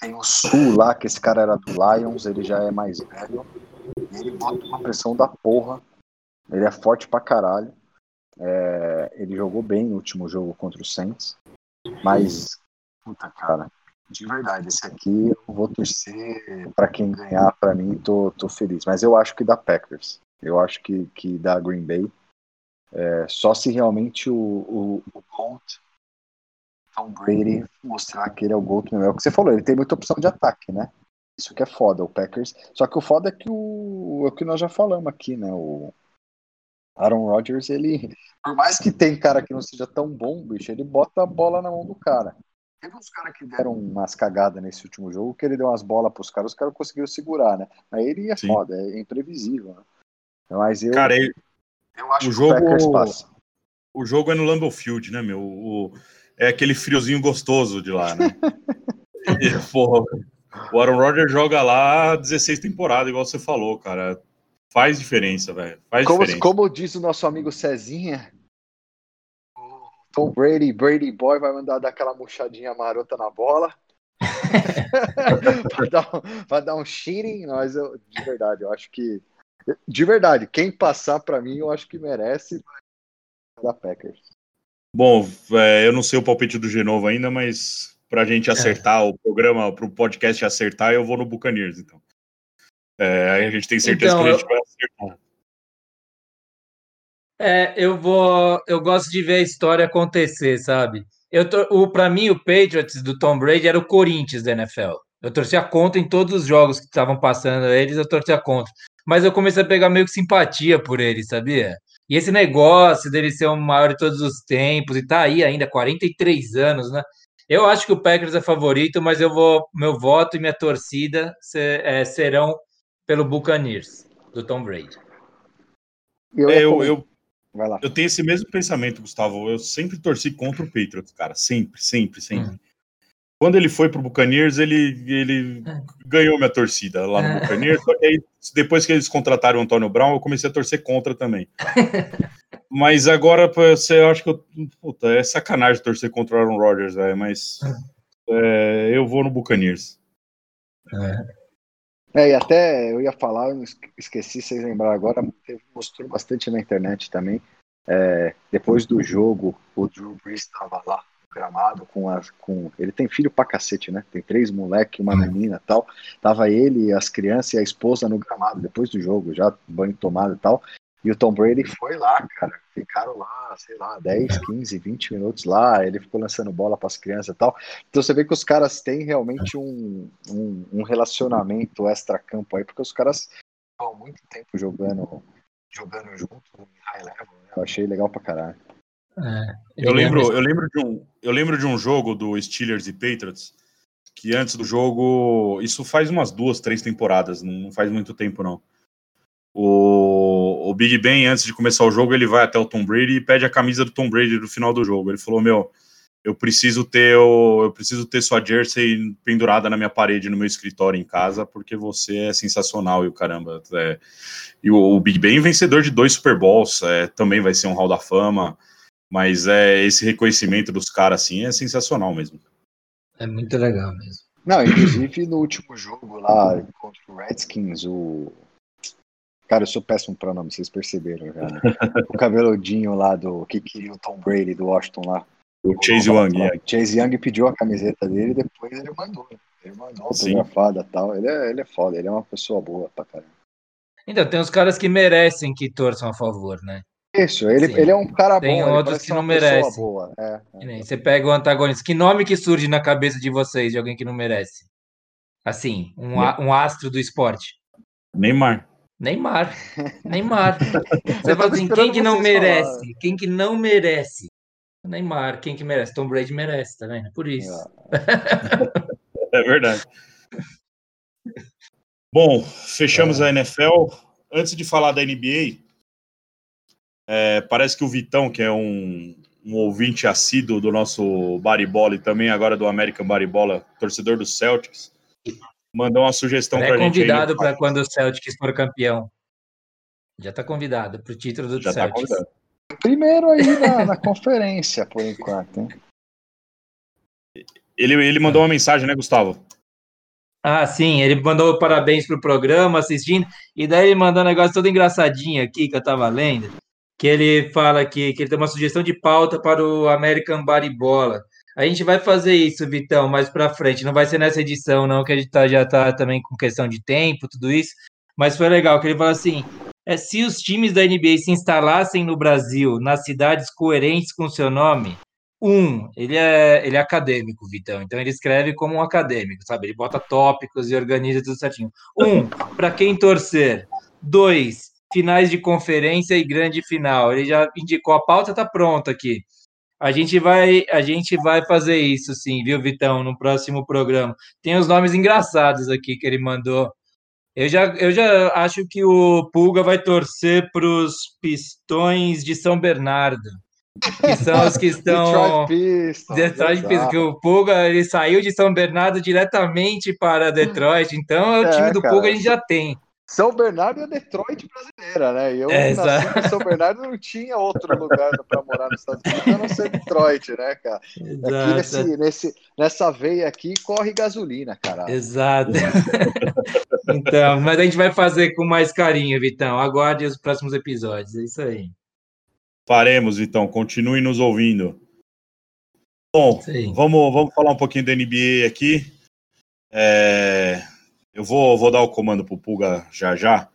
tem o Sul lá, que esse cara era do Lions, ele já é mais velho. E ele bota uma pressão da porra. Ele é forte pra caralho. É, ele jogou bem no último jogo contra o Saints. Mas, puta cara, de verdade, esse aqui eu vou torcer pra quem ganhar, pra mim, tô, tô feliz. Mas eu acho que dá Packers. Eu acho que, que dá Green Bay. É, só se realmente o, o, o Gold, Tom Brady, mostrar que ele é o Gold mesmo. É o que você falou, ele tem muita opção de ataque, né? Isso que é foda, o Packers. Só que o foda é que o, é o que nós já falamos aqui, né? O Aaron Rodgers, ele, por mais que tem cara que não seja tão bom, bicho, ele bota a bola na mão do cara. Teve uns caras que deram umas cagadas nesse último jogo, que ele deu umas bolas pros caras, os caras conseguiram segurar, né? Mas ele é Sim. foda, é imprevisível, né? Mas eu, Cara, ele- eu acho o que jogo- o Packers passa. o jogo é no Lambeau Field, né, meu? O- é aquele friozinho gostoso de lá, né? <laughs> E, porra, o Aaron Rodgers joga lá 16 temporadas, igual você falou, cara. Faz diferença, velho. Faz Como, diferença. como diz o nosso amigo Cezinha, o Tom Brady, Brady Boy, vai mandar dar aquela murchadinha marota na bola. <laughs> <laughs> pra, dar um, pra dar um cheating, mas eu, de verdade, eu acho que. De verdade, quem passar pra mim, eu acho que merece da Packers. Bom, é, eu não sei o palpite do Genovo ainda, mas para a gente acertar é. o programa, para o podcast acertar, eu vou no Buccaneers, então. É, aí a gente tem certeza então, que a gente vai acertar. É, eu vou. Eu gosto de ver a história acontecer, sabe? Eu o para mim o Patriots do Tom Brady era o Corinthians da NFL. Eu torcia contra em todos os jogos que estavam passando eles, eu torcia contra. Mas eu comecei a pegar meio que simpatia por ele, sabia? E esse negócio dele ser o maior de todos os tempos e tá aí ainda 43 anos, né? Eu acho que o Packers é favorito, mas eu vou meu voto e minha torcida ser, é, serão pelo Buccaneers do Tom Brady. Eu, é, eu, eu, eu, tenho esse mesmo pensamento, Gustavo. Eu sempre torci contra o Patriots, cara. Sempre, sempre, sempre. Hum. Quando ele foi pro Buccaneers, ele, ele é. ganhou minha torcida lá no é. Buccaneers. Só que aí, depois que eles contrataram o Antônio Brown, eu comecei a torcer contra também. <laughs> mas agora, você acha que eu, puta, é sacanagem torcer contra o Aaron Rodgers, velho. Mas é, eu vou no Buccaneers. É. É, e até eu ia falar, eu esqueci, vocês lembraram agora, mostrou bastante na internet também. É, depois do jogo, o Drew Brees estava lá gramado com as com ele tem filho pra cacete, né? Tem três moleque, uma menina, tal. Tava ele, as crianças e a esposa no gramado depois do jogo, já banho tomado e tal. E o Tom Brady foi lá, cara. Ficaram lá, sei lá, 10, 15, 20 minutos lá. Ele ficou lançando bola para as crianças e tal. Então você vê que os caras têm realmente um, um, um relacionamento extra-campo aí, porque os caras estão muito tempo jogando, jogando junto em high level. Né? Eu achei legal pra caralho. É, eu, lembro, eu, lembro de um, eu lembro de um jogo do Steelers e Patriots que antes do jogo, isso faz umas duas, três temporadas, não faz muito tempo não. O, o Big Ben, antes de começar o jogo, ele vai até o Tom Brady e pede a camisa do Tom Brady no final do jogo. Ele falou: Meu, eu preciso ter o, eu preciso ter sua jersey pendurada na minha parede no meu escritório em casa porque você é sensacional e o caramba é, e o, o, Big Ben vencedor de dois Super Bowls é, também vai ser um Hall da Fama mas é esse reconhecimento dos caras assim é sensacional mesmo. É muito legal mesmo. Não, inclusive no último jogo lá contra o Redskins, o. Cara, eu sou péssimo para nome, vocês perceberam já. Né? o cabeludinho lá do que queria o Tom Brady do Washington lá. O Chase Young. É. Chase Young pediu a camiseta dele e depois ele mandou. Ele mandou autografada e tal. Ele é, ele é foda, ele é uma pessoa boa pra caramba. Então, tem uns caras que merecem que torçam a favor, né? Isso, ele, ele é um cara Tem bom. Tem outros que não merecem. É, é. Você pega o antagonista. Que nome que surge na cabeça de vocês de alguém que não merece? Assim, um, um astro do esporte. Neymar. Neymar. Neymar. <laughs> Você fala assim, quem que não merece? Falar. Quem que não merece? Neymar. Quem que merece? Tom Brady merece, tá vendo? Por isso. É, <laughs> é verdade. Bom, fechamos é. a NFL. Antes de falar da NBA, é, parece que o Vitão, que é um, um ouvinte assíduo do nosso Baribola e também agora do American Baribola, torcedor do Celtics, mandou uma sugestão para a gente. convidado para quando o Celtics for campeão. Já está convidado para o título do Já tá Celtics. Tá Primeiro aí na, na conferência, por enquanto. Hein? Ele, ele mandou uma mensagem, né, Gustavo? Ah, sim, ele mandou parabéns pro programa, assistindo, e daí ele mandou um negócio todo engraçadinho aqui que eu tava lendo que ele fala que, que ele tem uma sugestão de pauta para o American Baribola. A gente vai fazer isso, Vitão, mais para frente. Não vai ser nessa edição, não, que a gente tá, já está também com questão de tempo, tudo isso. Mas foi legal que ele fala assim: é, se os times da NBA se instalassem no Brasil, nas cidades coerentes com seu nome, um, ele é, ele é acadêmico, Vitão. Então ele escreve como um acadêmico, sabe? Ele bota tópicos e organiza tudo certinho. Um, para quem torcer. Dois, finais de conferência e grande final. Ele já indicou a pauta, tá pronta aqui. A gente vai, a gente vai fazer isso, sim, viu, Vitão, no próximo programa. Tem os nomes engraçados aqui que ele mandou. Eu já, eu já acho que o Pulga vai torcer para os Pistões de São Bernardo, que são os que <laughs> estão Detroit Pistons, Detroit Pistons, que o Pulga ele saiu de São Bernardo diretamente para <laughs> Detroit, então é o time do cara. Pulga a gente já tem. São Bernardo é Detroit brasileira, né? Eu é, nasci em São Bernardo não tinha outro lugar para morar nos Estados Unidos a não ser Detroit, né, cara? Exato. Aqui nesse, nesse, nessa veia aqui corre gasolina, cara. Exato. <laughs> então, mas a gente vai fazer com mais carinho, Vitão. Aguarde os próximos episódios. É isso aí. Faremos, então. Continue nos ouvindo. Bom, vamos, vamos falar um pouquinho da NBA aqui. É, eu vou, vou dar o comando pro Pulga já já.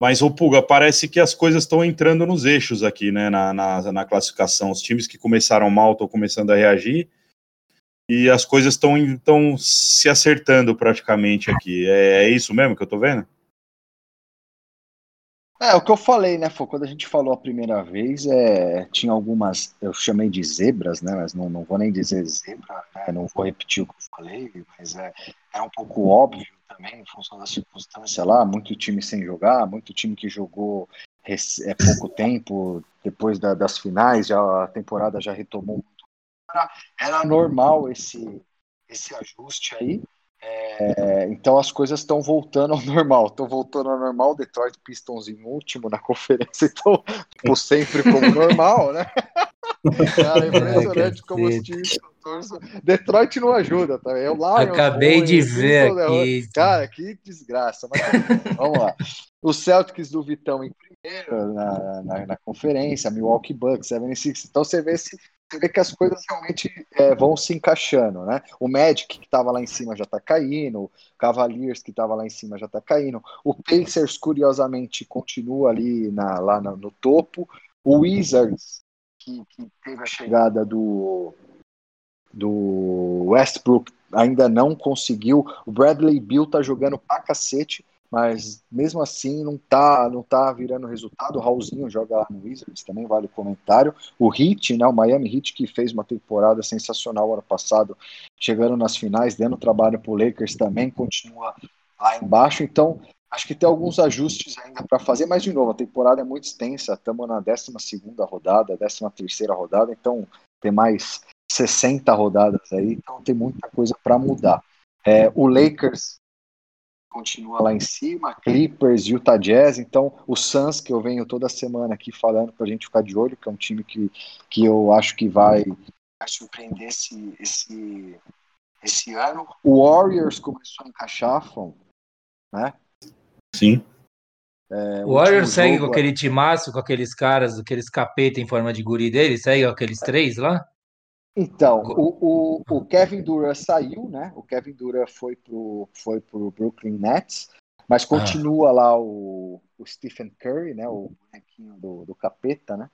Mas, o Pulga, parece que as coisas estão entrando nos eixos aqui, né, na, na, na classificação. Os times que começaram mal estão começando a reagir e as coisas estão se acertando praticamente aqui. É, é, isso mesmo que eu tô vendo? É, o que eu falei, né, foi quando a gente falou a primeira vez, é, tinha algumas, eu chamei de zebras, né, mas não, não vou nem dizer zebra, né, não vou repetir o que eu falei, mas é, é um pouco óbvio também, em função da circunstância lá, muito time sem jogar, muito time que jogou é, pouco tempo, depois da, das finais, já, a temporada já retomou. Era, era normal esse, esse ajuste aí, é, então as coisas estão voltando ao normal, estão voltando ao normal. Detroit Pistons em último na conferência, então tipo, sempre como normal, né? <laughs> Cara, é impressionante como os times Detroit não ajuda, tá? Eu lá. Acabei de ver aqui. Cara, que desgraça. Mas, <laughs> vamos lá. Os Celtics do Vitão em primeiro na, na, na conferência, Milwaukee Bucks, 76. Então você vê se você vê que as coisas realmente é, vão se encaixando, né? O Magic que estava lá em cima já está caindo, o Cavaliers que estava lá em cima já está caindo, o Pacers curiosamente continua ali na, lá no, no topo, o Wizards que, que, teve a chegada do do Westbrook ainda não conseguiu, o Bradley Bill tá jogando pra cacete, mas mesmo assim não tá, não tá virando resultado. O Raulzinho joga lá no Wizards, também vale o comentário. O Heat, né, o Miami Heat, que fez uma temporada sensacional ano passado, chegando nas finais, dando trabalho pro Lakers também, continua lá embaixo. Então, acho que tem alguns ajustes ainda para fazer, mas de novo, a temporada é muito extensa, estamos na 12 rodada, 13 rodada, então tem mais 60 rodadas aí, então tem muita coisa para mudar. É, o Lakers continua lá em cima, Clippers, Utah Jazz, então o Suns, que eu venho toda semana aqui falando para a gente ficar de olho, que é um time que, que eu acho que vai, vai surpreender esse, esse, esse ano. O Warriors começou a encaixar, Fon, né? Sim. É, o Warriors segue com aquele timaço, com aqueles caras, aqueles capeta em forma de guri dele, segue aqueles três lá? Então, o, o, o, Kevin Durant saiu, né? O Kevin Durant foi pro, foi pro Brooklyn Nets, mas ah. continua ah. lá o, o, Stephen Curry, né? O bonequinho do, do capeta, né?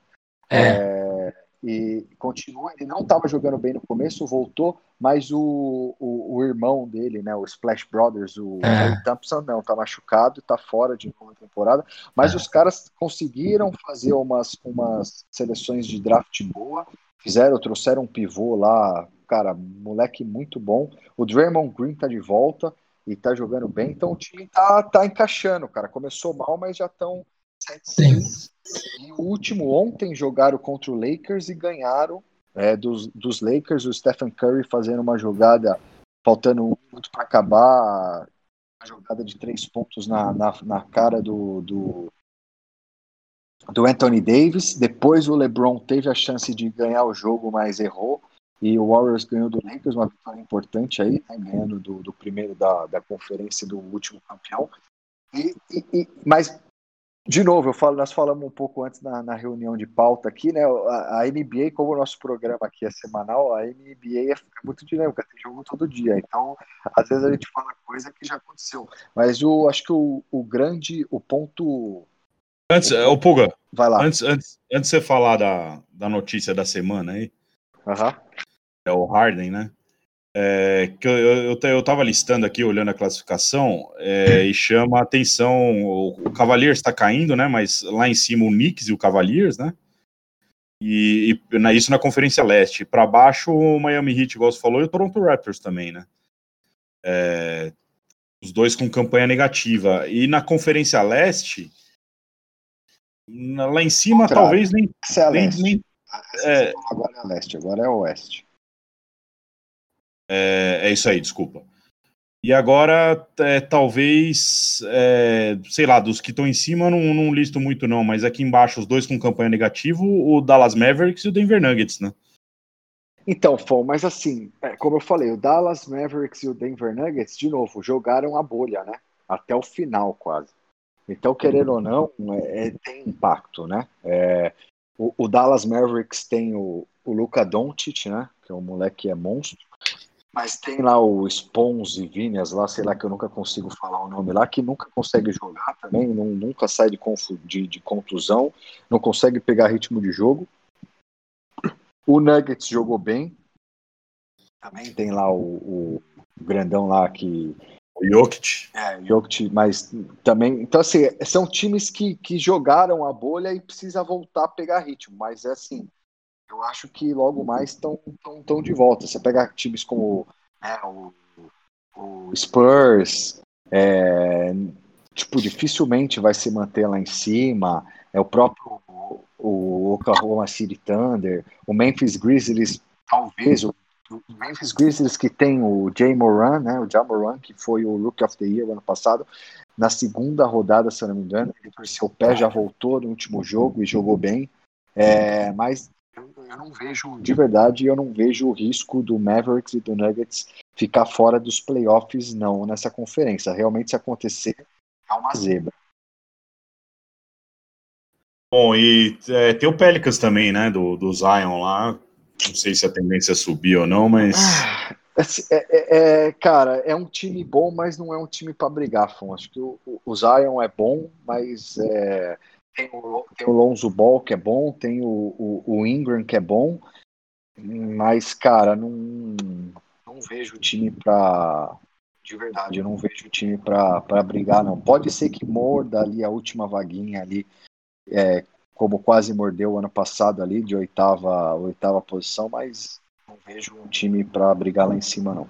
É. é. e continua, ele não estava jogando bem no começo, voltou, mas o, o, o, irmão dele, né, o Splash Brothers, o é. Thompson, não, tá machucado, tá fora de uma temporada, mas é. os caras conseguiram fazer umas, umas seleções de draft boa, Fizeram, trouxeram um pivô lá, cara, moleque muito bom. O Draymond Green tá de volta e tá jogando bem, então o time tá, tá encaixando, cara. Começou mal, mas já estão 7 E o último ontem jogaram contra o Lakers e ganharam é, dos, dos Lakers, o Stephen Curry fazendo uma jogada, faltando um minuto para acabar, uma jogada de três pontos na, na, na cara do, do, do Anthony Davis. Depois o LeBron teve a chance de ganhar o jogo, mas errou. E o Warriors ganhou do Lakers, uma vitória importante aí, né, ganhando do, do primeiro da, da conferência do último campeão. E, e, e, mas, de novo, eu falo, nós falamos um pouco antes na, na reunião de pauta aqui, né? A, a, NBA, como o nosso programa aqui é semanal, a NBA é muito dinâmica, tem jogo todo dia. Então, às vezes a gente fala coisa que já aconteceu. Mas eu acho que o, o grande, o ponto Antes, o Puga, vai lá. Antes, antes, antes de você falar da, da notícia da semana aí, uhum. é o Harden, né? É, que eu, eu, eu tava listando aqui, olhando a classificação, é, e chama a atenção, o, o Cavaliers está caindo, né? Mas lá em cima o Knicks e o Cavaliers, né? E, e na, isso na Conferência Leste. Para baixo o Miami Heat, igual você falou, e o Toronto Raptors também, né? É, os dois com campanha negativa. E na Conferência Leste, Lá em cima, Contrário. talvez nem. é nem, nem é... Agora é leste, agora é oeste. É, é isso aí, desculpa. E agora, é, talvez, é, sei lá, dos que estão em cima, não, não listo muito, não, mas aqui embaixo, os dois com campanha negativa, o Dallas Mavericks e o Denver Nuggets, né? Então, Fon, mas assim, é, como eu falei, o Dallas Mavericks e o Denver Nuggets, de novo, jogaram a bolha, né? Até o final, quase. Então, querendo ou não, é, é, tem impacto, né? É, o, o Dallas Mavericks tem o, o Luca Doncic, né? Que é um moleque que é monstro. Mas tem lá o Spons e Vinias lá, sei lá, que eu nunca consigo falar o nome lá, que nunca consegue jogar também, não, nunca sai de, de, de contusão, não consegue pegar ritmo de jogo. O Nuggets jogou bem. Também tem lá o, o grandão lá que. O Jokic. É, Jokic, mas também. Então, assim, são times que, que jogaram a bolha e precisa voltar a pegar ritmo. Mas é assim, eu acho que logo mais estão tão, tão de volta. Você pega times como né, o, o Spurs, é, tipo, dificilmente vai se manter lá em cima. É o próprio o Oklahoma City Thunder, o Memphis Grizzlies, talvez, o Memphis Grizzlies que tem o Jay Moran, né, o Jay Moran, que foi o Rookie of the Year ano passado, na segunda rodada, se eu não me engano, ele torceu o pé, já voltou no último jogo e jogou bem, é, mas eu não vejo, de verdade, eu não vejo o risco do Mavericks e do Nuggets ficar fora dos playoffs, não, nessa conferência. Realmente, se acontecer, é uma zebra. Bom, e é, tem o Pelicans também, né, do, do Zion lá. Não sei se a tendência é subir ou não, mas. Ah, é, é, é, cara, é um time bom, mas não é um time para brigar, Fon. Acho que o, o, Zion é bom, mas é, tem o, tem o Lonzo Ball que é bom, tem o, o, o Ingram que é bom, mas, cara, não, não vejo o time para. De verdade, eu não vejo o time para brigar, não. Pode ser que morda ali a última vaguinha ali, é, como quase mordeu ano passado ali, de oitava, oitava posição, mas não vejo um time para brigar lá em cima, não.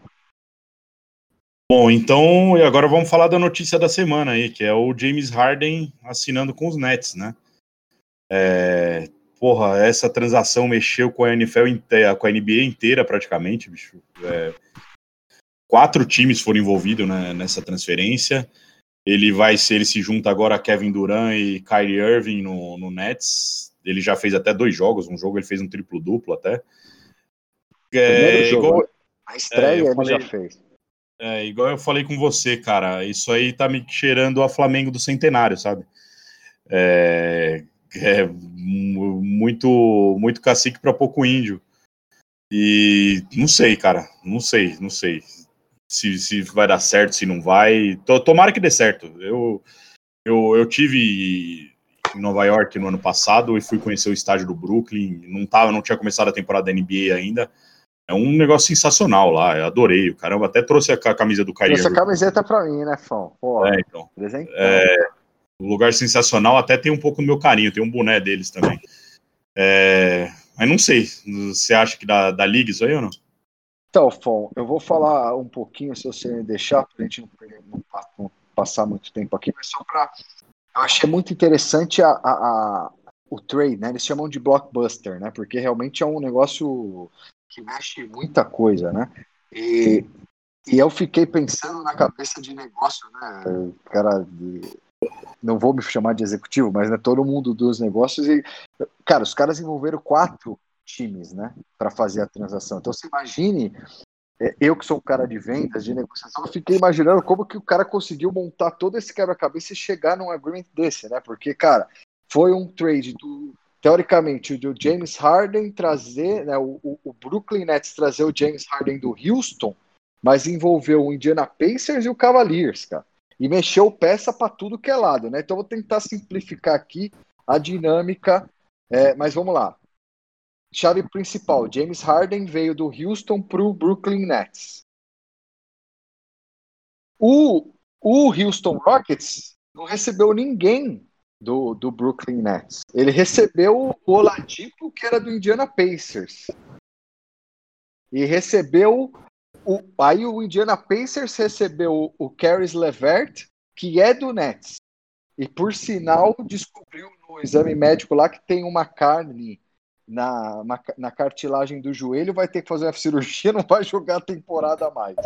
Bom, então agora vamos falar da notícia da semana aí, que é o James Harden assinando com os Nets, né? É, porra, essa transação mexeu com a NFL inteira, com a NBA inteira praticamente, bicho. É, quatro times foram envolvidos né, nessa transferência. Ele vai ser, ele se junta agora a Kevin Durant e Kyrie Irving no, no Nets. Ele já fez até dois jogos, um jogo ele fez um triplo duplo até. É, jogo, igual, a estreia é, ele falei, já fez. É, igual eu falei com você, cara, isso aí tá me cheirando a Flamengo do Centenário, sabe? É, é muito, muito cacique para pouco índio. E não sei, cara, não sei, não sei se, se vai dar certo, se não vai. Tomara que dê certo. Eu, eu, eu tive em Nova York no ano passado e fui conhecer o estádio do Brooklyn. Não tava, não tinha começado a temporada da NBA ainda. É um negócio sensacional lá, eu adorei. O caramba até trouxe a, camisa do Kyrie. Trouxe a camiseta pra mim, né, Fão? é, então. É, um lugar sensacional, até tem um pouco do meu carinho, tem um boné deles também. É, mas não sei, você acha que dá, dá liga isso aí ou não? Então, Fon, eu vou falar um pouquinho, se você me deixar, para a gente não, não, passar muito tempo aqui, mas só para. Eu achei muito interessante a, a, a, o trade, né? Eles chamam de blockbuster, né? Porque realmente é um negócio que mexe muita coisa, né? E, e eu fiquei pensando na cabeça de negócio, né? Cara, não vou me chamar de executivo, mas né, todo mundo dos negócios e, cara, os caras envolveram quatro times, né, para fazer a transação. Então, você imagine, é, eu que sou um cara de vendas, de negociação, eu fiquei imaginando como que o cara conseguiu montar todo esse quebra-cabeça e chegar num agreement desse, né? Porque, cara, foi um trade do teoricamente, o James Harden trazer, né, o, o, Brooklyn Nets trazer o James Harden do Houston, mas envolveu o Indiana Pacers e o Cavaliers, cara. E mexeu peça para tudo que é lado, né? Então vou tentar simplificar aqui a dinâmica, é, mas vamos lá. Chave principal: James Harden veio do Houston para o Brooklyn Nets. O, o Houston Rockets não recebeu ninguém do, do Brooklyn Nets. Ele recebeu o Oladipo, que era do Indiana Pacers. E recebeu o, aí o Indiana Pacers recebeu o Caris Levert, que é do Nets. E por sinal descobriu no exame médico lá que tem uma carne na, na, na, cartilagem do joelho, vai ter que fazer uma cirurgia, <laughs> não vai jogar a temporada mais.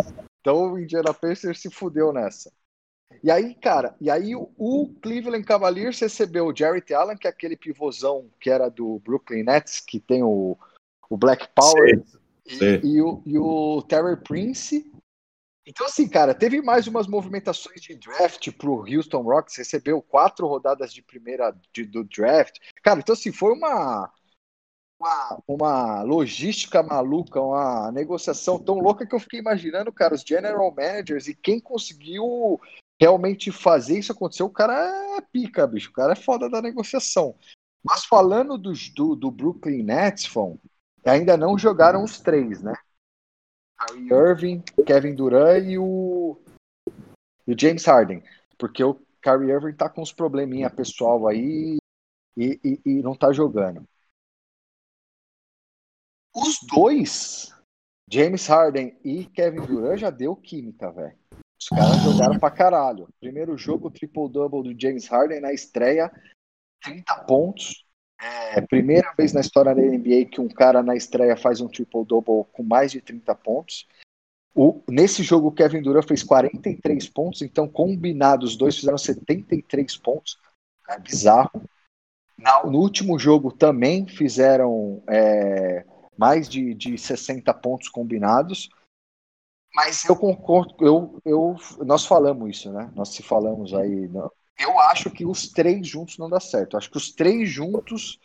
Então o Indiana Pacers se fudeu nessa. E aí, cara, e aí o, Cleveland Cavaliers recebeu o Jarrett Allen, que é aquele pivôzão que era do Brooklyn Nets, que tem o, o Black Power, sim, sim. E, e, o, e o Terry Prince, Então, assim, cara, teve mais umas movimentações de draft pro Houston Rockets, recebeu quatro rodadas de primeira de, do draft. Cara, então, assim, foi uma, uma, uma logística maluca, uma negociação tão louca que eu fiquei imaginando, cara, os general managers e quem conseguiu realmente fazer isso acontecer, o cara é pica, bicho, o cara é foda da negociação. Mas falando do, do, do Brooklyn Nets, Fon, ainda não jogaram os três, né? Kyrie Irving, Kevin Durant e o, e o James Harden. Porque o Kyrie Irving tá com uns probleminha pessoal aí e, e, e não tá jogando. Os dois, James Harden e Kevin Durant, já deu química, velho. Os caras jogaram pra caralho. Primeiro jogo, triple-double do James Harden na estreia, 30 pontos. É, primeira vez na história da NBA que um cara na estreia faz um triple-double com mais de 30 pontos. O, nesse jogo, o Kevin Durant fez 43 pontos, então combinados, os dois fizeram 73 pontos. É bizarro. No último jogo também fizeram é, mais de, de 60 pontos combinados. Mas eu concordo, eu, eu, nós falamos isso, né? Nós se falamos aí. Eu acho que os três juntos não dá certo. Eu acho que os três juntos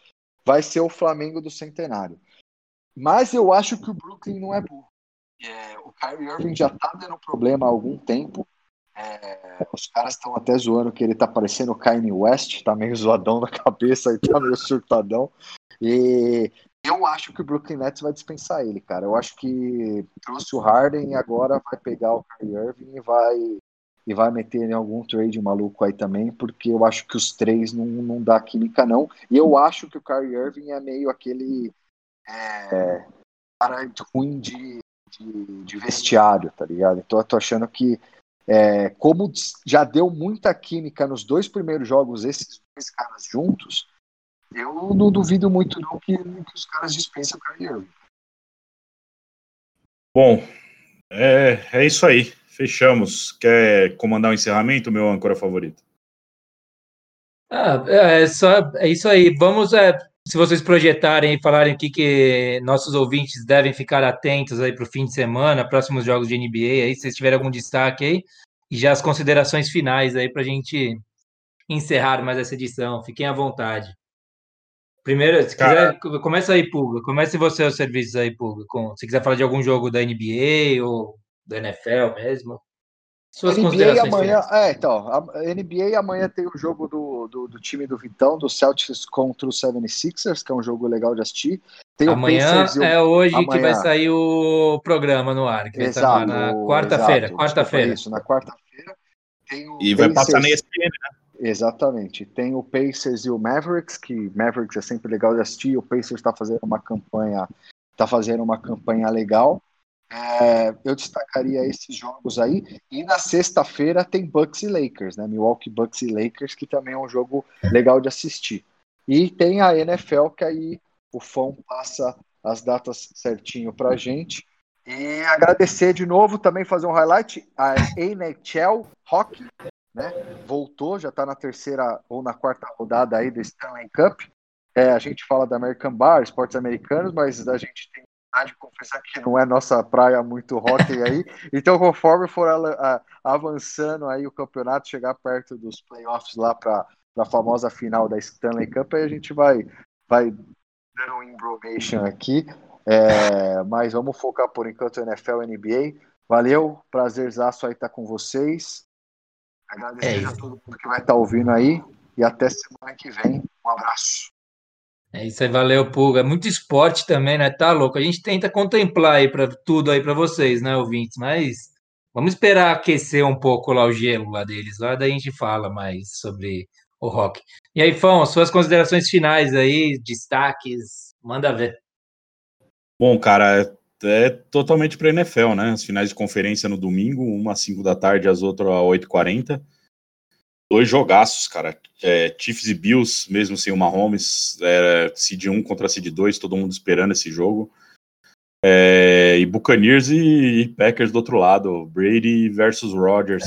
vai ser o Flamengo do centenário. Mas eu acho que o Brooklyn não é burro. É, o Kyrie Irving já tá dando problema há algum tempo. É, os caras estão até zoando que ele tá parecendo o Kanye West, tá meio zoadão na cabeça e tá meio surtadão. E eu acho que o Brooklyn Nets vai dispensar ele, cara. Eu acho que trouxe o Harden e agora vai pegar o Kyrie Irving e vai e vai meter em algum trade maluco aí também, porque eu acho que os três não, não dá química não. E eu acho que o Kyrie Irving é meio aquele é, cara ruim de, de, de, vestiário, tá ligado? Então eu tô achando que é, como já deu muita química nos dois primeiros jogos esses dois caras juntos, eu não duvido muito não que, que os caras dispensem o Kyrie Bom, é, é isso aí. Fechamos. Quer comandar o encerramento, meu âncora favorito? Ah, é, só, é isso aí. Vamos, é, se vocês projetarem e falarem aqui que nossos ouvintes devem ficar atentos aí para o fim de semana, próximos jogos de NBA, aí, se vocês tiverem algum destaque aí, e já as considerações finais aí para a gente encerrar mais essa edição. Fiquem à vontade. Primeiro, se Cara, quiser, começa aí, Pulga. Comece você os serviços aí, Pulga. Com, se quiser falar de algum jogo da NBA ou da NFL mesmo. Suas NBA amanhã, finais. é, então, a NBA amanhã tem o jogo do, do, do, time do Vitão, do Celtics contra o 76ers, que é um jogo legal de assistir. Tem amanhã o é hoje amanhã. que vai sair o programa no ar, que vai exato, na quarta-feira. Quarta-feira. Isso, na quarta-feira. E Pacers, vai passar na ESPN, né? Exatamente. Tem o Pacers e o Mavericks, que Mavericks é sempre legal de assistir. O Pacers está fazendo uma campanha, está fazendo uma campanha legal. É, eu destacaria esses jogos aí. E na sexta-feira tem Bucks e Lakers, né? Milwaukee Bucks e Lakers, que também é um jogo legal de assistir. E tem a NFL, que aí o fã passa as datas certinho pra gente. E agradecer de novo, também fazer um highlight, a NHL Hockey, né? Voltou, já está na terceira ou na quarta rodada aí do Stanley Cup. É, a gente fala da American Bar, esportes americanos, mas a gente tem de confessar que não é nossa praia muito hockey aí. <laughs> Então, conforme for avançando aí o campeonato, chegar perto dos playoffs lá para a famosa final da Stanley Cup, aí a gente vai, vai dando um information aqui. É, mas vamos focar por enquanto no NFL e NBA. Valeu, prazerzaço aí estar tá com vocês. Agradecer é a todo mundo que vai estar tá ouvindo aí e até semana que vem. Um abraço. É isso aí, valeu, Pulga. É muito esporte também, né? Tá louco. A gente tenta contemplar aí para tudo aí para vocês, né, ouvintes, mas vamos esperar aquecer um pouco lá o gelo lá deles, lá daí a gente fala mais sobre o rock. E aí, Fão, suas considerações finais aí, destaques, manda ver. Bom, cara, é totalmente para NFL, né? As finais de conferência no domingo, uma às 5 da tarde, as outras às 8h40. Dois jogaços, cara. É, Chiefs e Bills, mesmo sem o Mahomes, era Seed 1 contra Seed 2, todo mundo esperando esse jogo. É, e Buccaneers e, e, Packers do outro lado, Brady versus Rodgers.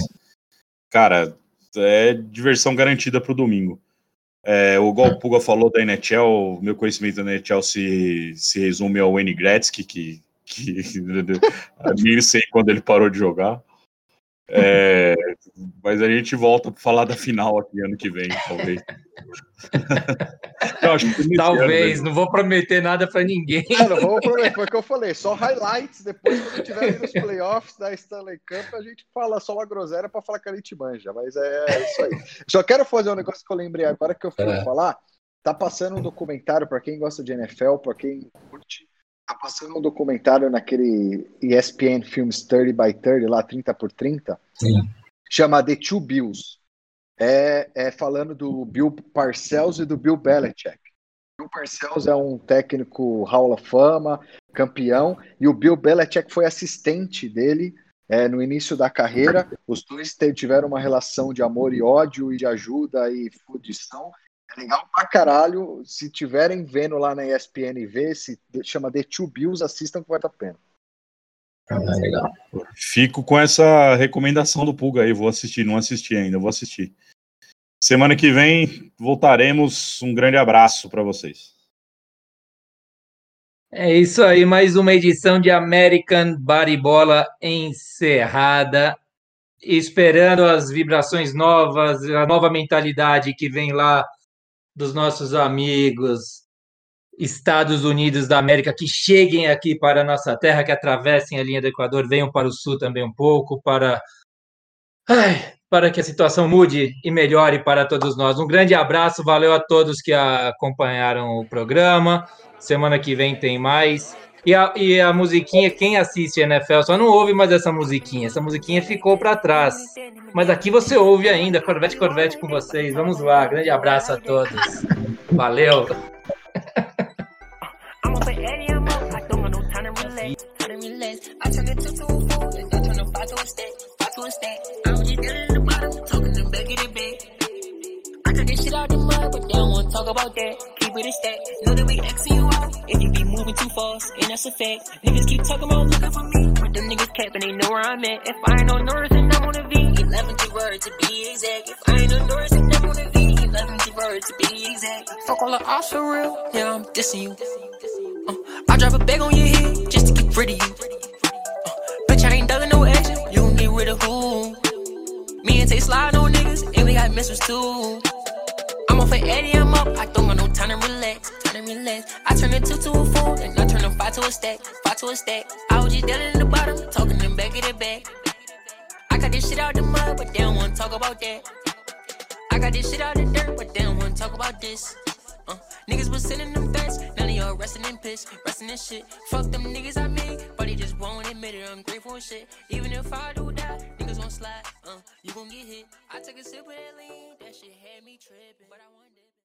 Cara, é diversão garantida para o domingo. É, o Gal Puga falou da NHL, meu conhecimento da NHL se, se resume ao Wayne Gretzky, que que nem sei quando ele parou de jogar. É, mas a gente volta para falar da final aqui ano que vem, talvez. talvez, ano, não vou prometer nada para ninguém. É, não vou prometer, foi o que eu falei, só highlights, depois quando tiver nos playoffs da Stanley Cup, a gente fala só uma groselha para falar que a gente manja, mas é isso aí. Só quero fazer um negócio que eu lembrei agora que eu fui é. falar, tá passando um documentário para quem gosta de NFL, para quem curte, Tá passando um documentário naquele ESPN Films 30 by 30, lá 30 por 30. Sim. Chama The Two Bills. É, é falando do Bill Parcells e do Bill Belichick. Bill Parcells é um técnico Hall of Fama, campeão, e o Bill Belichick foi assistente dele é, no início da carreira. Os dois tiveram uma relação de amor e ódio e de ajuda e fudição. É legal pra caralho. Se tiverem vendo lá na ESPN ver, se chama The Two Bills, assistam que vai dar pena. Ah, legal. Fico com essa recomendação do Pulga aí. Vou assistir, não assisti ainda, vou assistir. Semana que vem voltaremos. Um grande abraço para vocês. É isso aí, mais uma edição de American Baribola encerrada. Esperando as vibrações novas, a nova mentalidade que vem lá dos nossos amigos Estados Unidos da América que cheguem aqui para a nossa terra, que atravessem a linha do Equador, venham para o sul também um pouco, para Ai, para que a situação mude e melhore para todos nós. Um grande abraço, valeu a todos que acompanharam o programa. Semana que vem tem mais. E a, e a musiquinha, quem assiste NFL só não ouve mais essa musiquinha. Essa musiquinha ficou para trás. Mas aqui você ouve ainda. Corvette, Corvette com vocês. Vamos lá. Grande abraço a todos. Valeu. <laughs> talk about that. It a stack. Know that we Xing you out if you be moving too fast, and that's a fact. Niggas keep talking about looking for me, but them niggas capping, they know where I'm at. If I ain't on North, then I'm on a V. 11 to word to be exact. If I ain't on North, then I'm on a V. 11 to word to be exact. Fuck all the odds for real, yeah, I'm dissing you. Uh, I drop a bag on your head just to get rid of you. Uh, bitch, I ain't dug no action, you gon' get rid of who? Me and Tay slide on niggas, and we got missiles too. I'm off an Eddie, I'm up. I don't got no time to relax, time to relax. I turn a two to a four, and I turn a five to a stack, five to a stack. I was just down in the bottom, talking them back of the back. I got this shit out the mud, but they don't wanna talk about that. I got this shit out the dirt, but they don't wanna talk about this. Uh, niggas was sending them threats, now they all resting in piss, resting in shit. Fuck them niggas I made, but they just won't admit it. I'm grateful and shit. Even if I do die, gon' slide. Uh, you gon' get hit. I took a sip of that lean, that shit had me tripping. But I wonder.